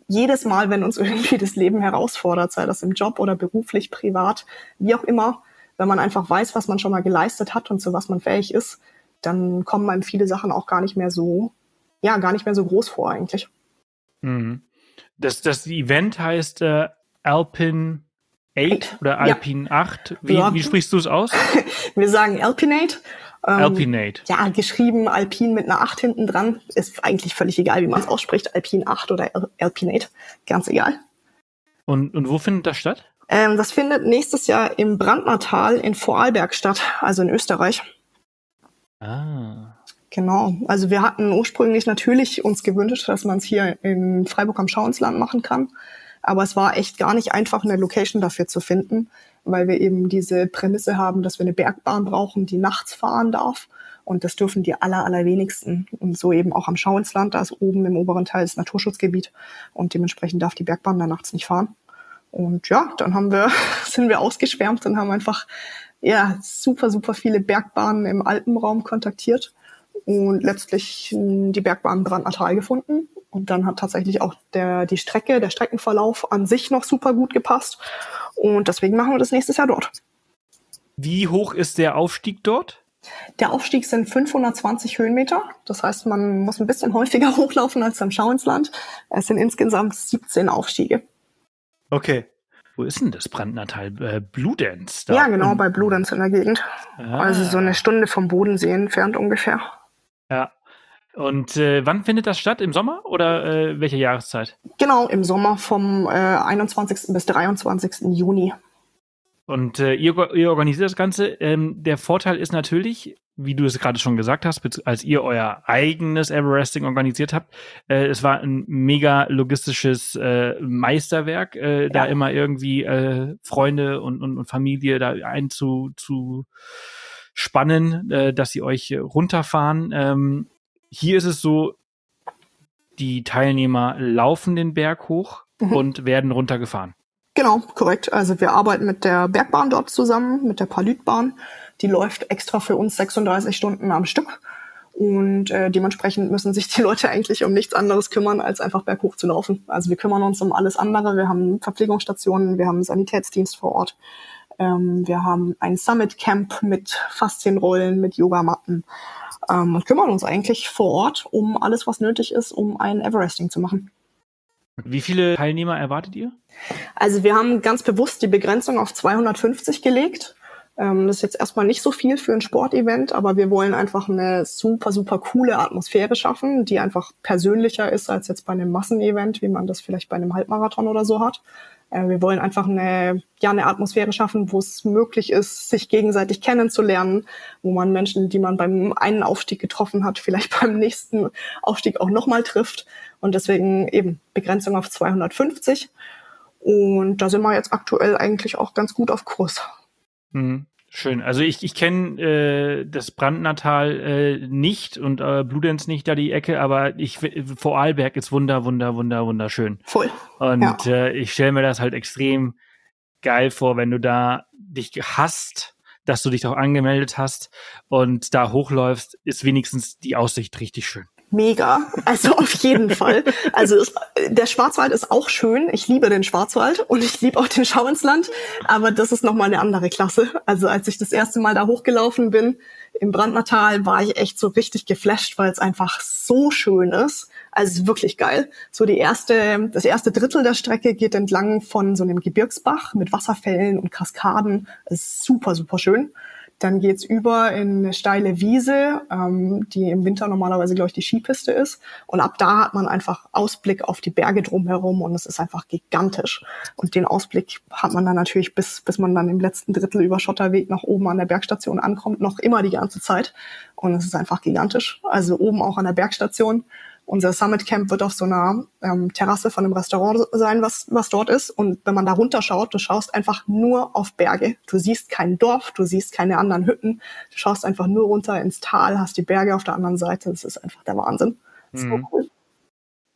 jedes Mal, wenn uns irgendwie das Leben herausfordert, sei das im Job oder beruflich, privat, wie auch immer, wenn man einfach weiß, was man schon mal geleistet hat und zu was man fähig ist, dann kommen einem viele Sachen auch gar nicht mehr so, ja, gar nicht mehr so groß vor eigentlich. Mhm. Das, das Event heißt äh, Alpin 8 oder Alpin ja. 8. Wie, ja. wie sprichst du es aus? Wir sagen Alpinate. Ähm, Alpinate. Ja, geschrieben Alpin mit einer 8 hinten dran. Ist eigentlich völlig egal, wie man es ausspricht. Alpin 8 oder Alpinate. Ganz egal. Und, und wo findet das statt? Ähm, das findet nächstes Jahr im Brandnertal in Vorarlberg statt, also in Österreich. Ah. Genau. Also wir hatten ursprünglich natürlich uns gewünscht, dass man es hier in Freiburg am Schauensland machen kann. Aber es war echt gar nicht einfach, eine Location dafür zu finden, weil wir eben diese Prämisse haben, dass wir eine Bergbahn brauchen, die nachts fahren darf. Und das dürfen die aller, allerwenigsten. Und so eben auch am Schauensland, da ist oben im oberen Teil das Naturschutzgebiet. Und dementsprechend darf die Bergbahn da nachts nicht fahren. Und ja, dann haben wir, sind wir ausgeschwärmt und haben einfach, ja, super, super viele Bergbahnen im Alpenraum kontaktiert und letztlich die Bergbahn Brandnatal gefunden. Und dann hat tatsächlich auch der, die Strecke, der Streckenverlauf an sich noch super gut gepasst. Und deswegen machen wir das nächstes Jahr dort. Wie hoch ist der Aufstieg dort? Der Aufstieg sind 520 Höhenmeter. Das heißt, man muss ein bisschen häufiger hochlaufen als am Schauensland. Es sind insgesamt 17 Aufstiege. Okay. Wo ist denn das Brandnatal? Äh, Bludenz? Ja, genau, bei Bludenz in der Gegend. Ah. Also so eine Stunde vom Bodensee entfernt ungefähr. Ja. Und äh, wann findet das statt? Im Sommer oder äh, welche Jahreszeit? Genau, im Sommer vom äh, 21. bis 23. Juni. Und äh, ihr, ihr organisiert das Ganze. Ähm, der Vorteil ist natürlich, wie du es gerade schon gesagt hast, als ihr euer eigenes Everesting organisiert habt, äh, es war ein mega logistisches äh, Meisterwerk, äh, ja. da immer irgendwie äh, Freunde und, und, und Familie da einzuspannen, äh, dass sie euch runterfahren. Ähm, hier ist es so, die Teilnehmer laufen den Berg hoch mhm. und werden runtergefahren. Genau, korrekt. Also wir arbeiten mit der Bergbahn dort zusammen, mit der Palütbahn. Die läuft extra für uns 36 Stunden am Stück. Und äh, dementsprechend müssen sich die Leute eigentlich um nichts anderes kümmern, als einfach berghoch zu laufen. Also wir kümmern uns um alles andere. Wir haben Verpflegungsstationen, wir haben Sanitätsdienst vor Ort. Ähm, wir haben ein Summit Camp mit Faszienrollen, mit Yogamatten ähm, und kümmern uns eigentlich vor Ort um alles, was nötig ist, um ein Everesting zu machen. Wie viele Teilnehmer erwartet ihr? Also wir haben ganz bewusst die Begrenzung auf 250 gelegt. Ähm, das ist jetzt erstmal nicht so viel für ein Sportevent, aber wir wollen einfach eine super, super coole Atmosphäre schaffen, die einfach persönlicher ist als jetzt bei einem Massenevent, wie man das vielleicht bei einem Halbmarathon oder so hat. Äh, wir wollen einfach eine, ja, eine Atmosphäre schaffen, wo es möglich ist, sich gegenseitig kennenzulernen, wo man Menschen, die man beim einen Aufstieg getroffen hat, vielleicht beim nächsten Aufstieg auch nochmal trifft. Und deswegen eben Begrenzung auf 250. Und da sind wir jetzt aktuell eigentlich auch ganz gut auf Kurs. Mhm. Schön. Also ich, ich kenne äh, das Brandnatal äh, nicht und äh, Bludenz nicht da die Ecke, aber ich Vorarlberg ist wunder, wunder, wunder, wunderschön. Voll. Und ja. äh, ich stelle mir das halt extrem geil vor, wenn du da dich hast, dass du dich auch angemeldet hast und da hochläufst, ist wenigstens die Aussicht richtig schön mega. Also auf jeden Fall. Also es, der Schwarzwald ist auch schön. Ich liebe den Schwarzwald und ich liebe auch den Schau ins Land. Aber das ist nochmal eine andere Klasse. Also als ich das erste Mal da hochgelaufen bin im Brandnertal, war ich echt so richtig geflasht, weil es einfach so schön ist. Also wirklich geil. So die erste, das erste Drittel der Strecke geht entlang von so einem Gebirgsbach mit Wasserfällen und Kaskaden. Ist super, super schön. Dann geht's über in eine steile Wiese, ähm, die im Winter normalerweise, glaube ich, die Skipiste ist. Und ab da hat man einfach Ausblick auf die Berge drumherum und es ist einfach gigantisch. Und den Ausblick hat man dann natürlich, bis, bis man dann im letzten Drittel über Schotterweg nach oben an der Bergstation ankommt, noch immer die ganze Zeit. Und es ist einfach gigantisch. Also oben auch an der Bergstation unser Summit Camp wird auf so einer ähm, Terrasse von einem Restaurant sein, was, was dort ist. Und wenn man da runterschaut, du schaust einfach nur auf Berge. Du siehst kein Dorf, du siehst keine anderen Hütten. Du schaust einfach nur runter ins Tal, hast die Berge auf der anderen Seite. Das ist einfach der Wahnsinn. So mhm. cool.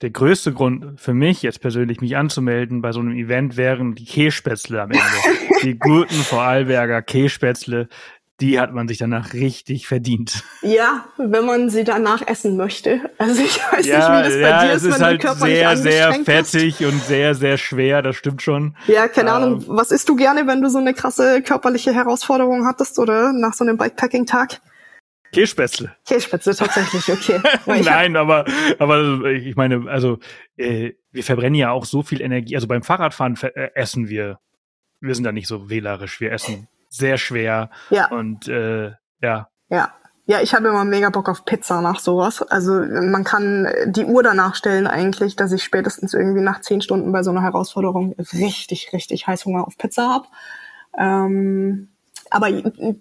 Der größte Grund für mich jetzt persönlich, mich anzumelden bei so einem Event, wären die Kässpätzle am Ende. die guten Vorarlberger Kässpätzle, die hat man sich danach richtig verdient. Ja, wenn man sie danach essen möchte. Also ich weiß ja, nicht, wie das bei ja, dir ist, es ist halt sehr, sehr fettig ist. und sehr, sehr schwer, das stimmt schon. Ja, keine ähm, Ahnung, was isst du gerne, wenn du so eine krasse körperliche Herausforderung hattest oder nach so einem Bikepacking-Tag? Kässpätzle. Kässpätzle tatsächlich, okay. Nein, aber, aber ich meine, also äh, wir verbrennen ja auch so viel Energie. Also beim Fahrradfahren äh, essen wir, wir sind da nicht so wählerisch, wir essen sehr schwer. Ja. Und äh, ja. Ja. Ja, ich habe immer mega Bock auf Pizza nach sowas. Also man kann die Uhr danach stellen eigentlich, dass ich spätestens irgendwie nach zehn Stunden bei so einer Herausforderung richtig, richtig Heißhunger auf Pizza habe. Ähm, aber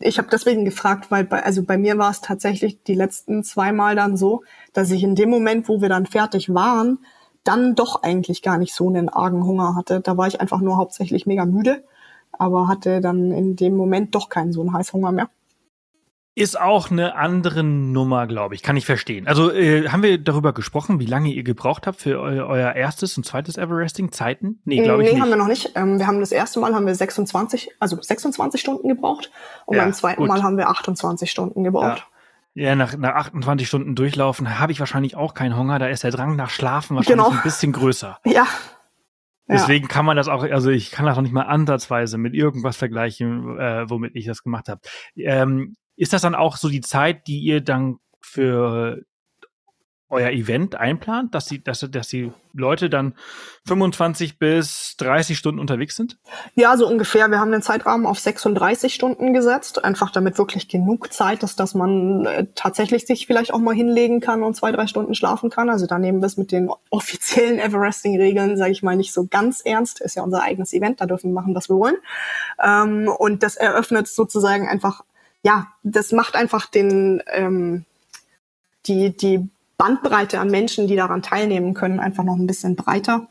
ich, habe deswegen gefragt, weil bei, also bei mir war es tatsächlich die letzten zweimal dann so, dass ich in dem Moment, wo wir dann fertig waren, dann doch eigentlich gar nicht so einen argen Hunger hatte. Da war ich einfach nur hauptsächlich mega müde, aber hatte dann in dem Moment doch keinen so einen Heißhunger mehr ist auch eine andere Nummer, glaube ich. Kann ich verstehen. Also äh, haben wir darüber gesprochen, wie lange ihr gebraucht habt für eu euer erstes und zweites Everesting Zeiten? Nee, glaube ich nee, nicht. haben wir noch nicht. Ähm, wir haben das erste Mal haben wir 26, also 26 Stunden gebraucht und ja, beim zweiten gut. Mal haben wir 28 Stunden gebraucht. Ja. ja nach, nach 28 Stunden durchlaufen habe ich wahrscheinlich auch keinen Hunger. Da ist der Drang nach Schlafen wahrscheinlich genau. ein bisschen größer. Ja, Deswegen ja. kann man das auch, also ich kann das auch nicht mal ansatzweise mit irgendwas vergleichen, äh, womit ich das gemacht habe. Ähm, ist das dann auch so die Zeit, die ihr dann für euer Event einplant, dass die, dass, dass die Leute dann 25 bis 30 Stunden unterwegs sind? Ja, so ungefähr. Wir haben den Zeitrahmen auf 36 Stunden gesetzt, einfach damit wirklich genug Zeit ist, dass man äh, tatsächlich sich vielleicht auch mal hinlegen kann und zwei, drei Stunden schlafen kann. Also da nehmen wir es mit den offiziellen Everesting-Regeln, sage ich mal, nicht so ganz ernst. Ist ja unser eigenes Event, da dürfen wir machen, was wir wollen. Ähm, und das eröffnet sozusagen einfach ja, das macht einfach den, ähm, die, die Bandbreite an Menschen, die daran teilnehmen können, einfach noch ein bisschen breiter,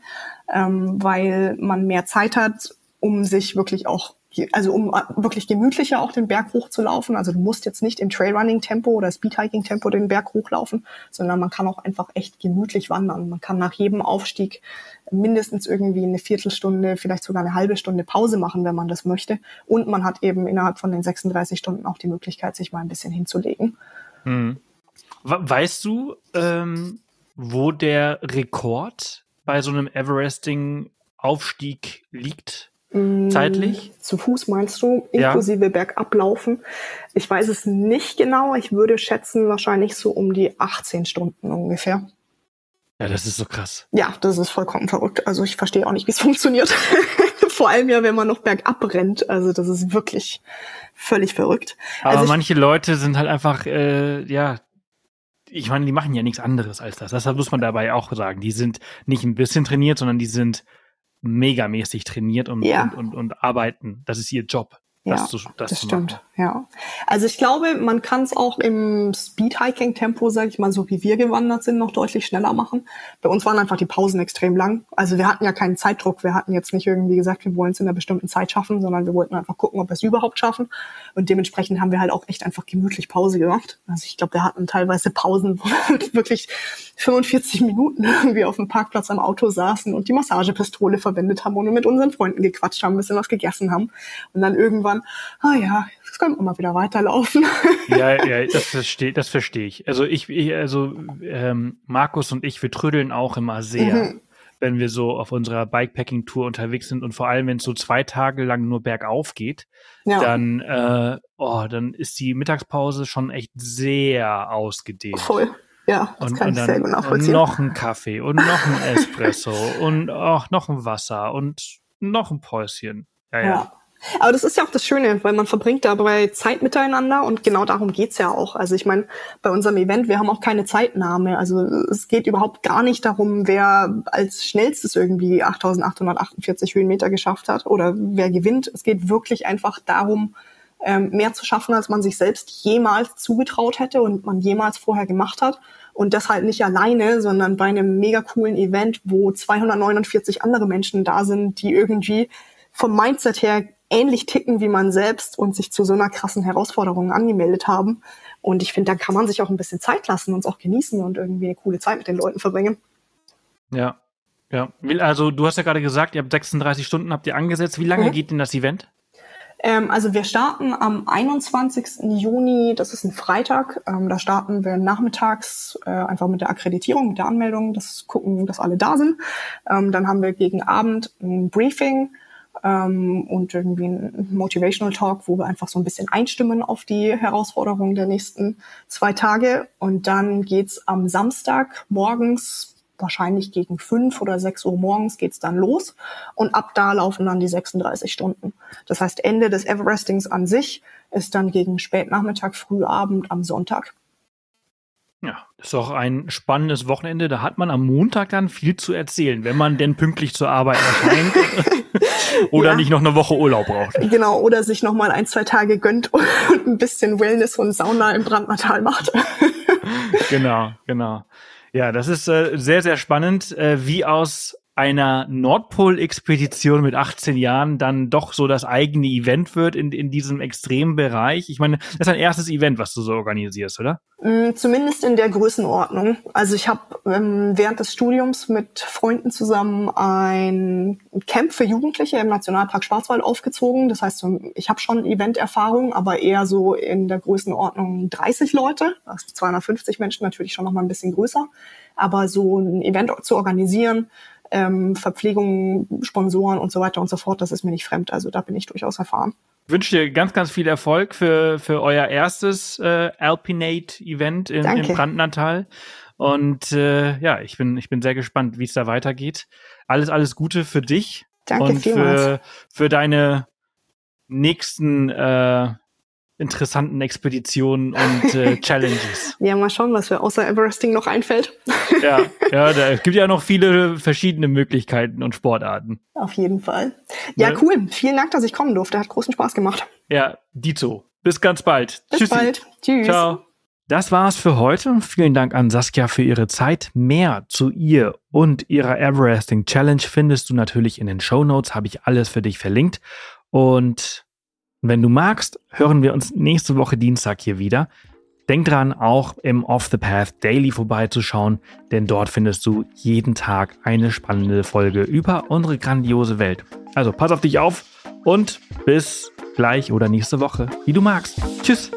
ähm, weil man mehr Zeit hat, um sich wirklich auch also um äh, wirklich gemütlicher auch den Berg hochzulaufen. Also du musst jetzt nicht im Trailrunning-Tempo oder Speedhiking-Tempo den Berg hochlaufen, sondern man kann auch einfach echt gemütlich wandern. Man kann nach jedem Aufstieg mindestens irgendwie eine Viertelstunde, vielleicht sogar eine halbe Stunde Pause machen, wenn man das möchte. Und man hat eben innerhalb von den 36 Stunden auch die Möglichkeit, sich mal ein bisschen hinzulegen. Hm. Weißt du, ähm, wo der Rekord bei so einem Everesting-Aufstieg liegt? Zeitlich? Mm, zu Fuß meinst du, inklusive ja. Bergablaufen. Ich weiß es nicht genau. Ich würde schätzen, wahrscheinlich so um die 18 Stunden ungefähr. Ja, das ist so krass. Ja, das ist vollkommen verrückt. Also ich verstehe auch nicht, wie es funktioniert. Vor allem ja, wenn man noch bergab rennt. Also das ist wirklich völlig verrückt. Aber also manche Leute sind halt einfach, äh, ja, ich meine, die machen ja nichts anderes als das. Deshalb muss man dabei auch sagen, die sind nicht ein bisschen trainiert, sondern die sind megamäßig trainiert und, ja. und, und, und arbeiten. Das ist ihr Job. Das ja, zu, das, das stimmt. Ja, also ich glaube, man kann es auch im Speedhiking-Tempo, sage ich mal, so wie wir gewandert sind, noch deutlich schneller machen. Bei uns waren einfach die Pausen extrem lang. Also wir hatten ja keinen Zeitdruck. Wir hatten jetzt nicht irgendwie gesagt, wir wollen es in einer bestimmten Zeit schaffen, sondern wir wollten einfach gucken, ob wir es überhaupt schaffen. Und dementsprechend haben wir halt auch echt einfach gemütlich Pause gemacht. Also ich glaube, wir hatten teilweise Pausen, wo wir wirklich 45 Minuten irgendwie auf dem Parkplatz am Auto saßen und die Massagepistole verwendet haben und mit unseren Freunden gequatscht haben, ein bisschen was gegessen haben. Und dann irgendwann waren, ah ja, können wir mal wieder weiterlaufen. Ja, ja, das verstehe das versteh ich. Also ich, ich also ähm, Markus und ich, wir trödeln auch immer sehr. Mhm wenn wir so auf unserer Bikepacking-Tour unterwegs sind und vor allem, wenn es so zwei Tage lang nur bergauf geht, ja. dann, äh, oh, dann ist die Mittagspause schon echt sehr ausgedehnt. Voll. Ja, das und, kann und ich sehr gut nachvollziehen. Und noch ein Kaffee und noch ein Espresso und auch noch ein Wasser und noch ein Päuschen. Ja, ja. ja. Aber das ist ja auch das Schöne, weil man verbringt dabei Zeit miteinander und genau darum geht's ja auch. Also ich meine, bei unserem Event, wir haben auch keine Zeitnahme. Also es geht überhaupt gar nicht darum, wer als schnellstes irgendwie 8848 Höhenmeter geschafft hat oder wer gewinnt. Es geht wirklich einfach darum, ähm, mehr zu schaffen, als man sich selbst jemals zugetraut hätte und man jemals vorher gemacht hat. Und das halt nicht alleine, sondern bei einem mega coolen Event, wo 249 andere Menschen da sind, die irgendwie vom Mindset her ähnlich ticken wie man selbst und sich zu so einer krassen Herausforderung angemeldet haben. Und ich finde, da kann man sich auch ein bisschen Zeit lassen, uns auch genießen und irgendwie eine coole Zeit mit den Leuten verbringen. Ja, ja. Also du hast ja gerade gesagt, ihr habt 36 Stunden habt ihr angesetzt. Wie lange mhm. geht denn das Event? Ähm, also wir starten am 21. Juni, das ist ein Freitag. Ähm, da starten wir nachmittags äh, einfach mit der Akkreditierung, mit der Anmeldung, das gucken, dass alle da sind. Ähm, dann haben wir gegen Abend ein Briefing ähm, und irgendwie ein Motivational Talk, wo wir einfach so ein bisschen einstimmen auf die Herausforderungen der nächsten zwei Tage. Und dann geht's am Samstag morgens wahrscheinlich gegen fünf oder sechs Uhr morgens geht's dann los und ab da laufen dann die 36 Stunden. Das heißt, Ende des Everestings an sich ist dann gegen Spätnachmittag, Frühabend am Sonntag. Ja, das ist auch ein spannendes Wochenende. Da hat man am Montag dann viel zu erzählen, wenn man denn pünktlich zur Arbeit erscheint oder ja. nicht noch eine Woche Urlaub braucht. Genau, oder sich noch mal ein, zwei Tage gönnt und ein bisschen Wellness und Sauna im Brandmatal macht. genau, genau. Ja, das ist äh, sehr, sehr spannend, äh, wie aus einer Nordpol-Expedition mit 18 Jahren dann doch so das eigene Event wird in, in diesem extremen Bereich. Ich meine, das ist ein erstes Event, was du so organisierst, oder? Mm, zumindest in der Größenordnung. Also ich habe ähm, während des Studiums mit Freunden zusammen ein Camp für Jugendliche im Nationalpark Schwarzwald aufgezogen. Das heißt, ich habe schon Event-Erfahrung, aber eher so in der Größenordnung 30 Leute. Also 250 Menschen natürlich schon noch mal ein bisschen größer. Aber so ein Event zu organisieren, ähm, Verpflegung, Sponsoren und so weiter und so fort, das ist mir nicht fremd. Also da bin ich durchaus erfahren. Ich wünsche dir ganz, ganz viel Erfolg für, für euer erstes äh, Alpinate-Event in, im Brandnatal. Und äh, ja, ich bin, ich bin sehr gespannt, wie es da weitergeht. Alles, alles Gute für dich Danke und für, für deine nächsten äh, interessanten Expeditionen und äh, Challenges. Ja, mal schauen, was mir außer Everesting noch einfällt. ja, ja, da gibt ja noch viele verschiedene Möglichkeiten und Sportarten. Auf jeden Fall. Ja, ne? cool. Vielen Dank, dass ich kommen durfte. Hat großen Spaß gemacht. Ja, Dito. Bis ganz bald. Bis Tschüssi. bald. Tschüss. Ciao. Das war's für heute. Vielen Dank an Saskia für ihre Zeit. Mehr zu ihr und ihrer Everesting Challenge findest du natürlich in den Show Notes. Habe ich alles für dich verlinkt. Und und wenn du magst, hören wir uns nächste Woche Dienstag hier wieder. Denk dran, auch im Off the Path Daily vorbeizuschauen, denn dort findest du jeden Tag eine spannende Folge über unsere grandiose Welt. Also pass auf dich auf und bis gleich oder nächste Woche, wie du magst. Tschüss.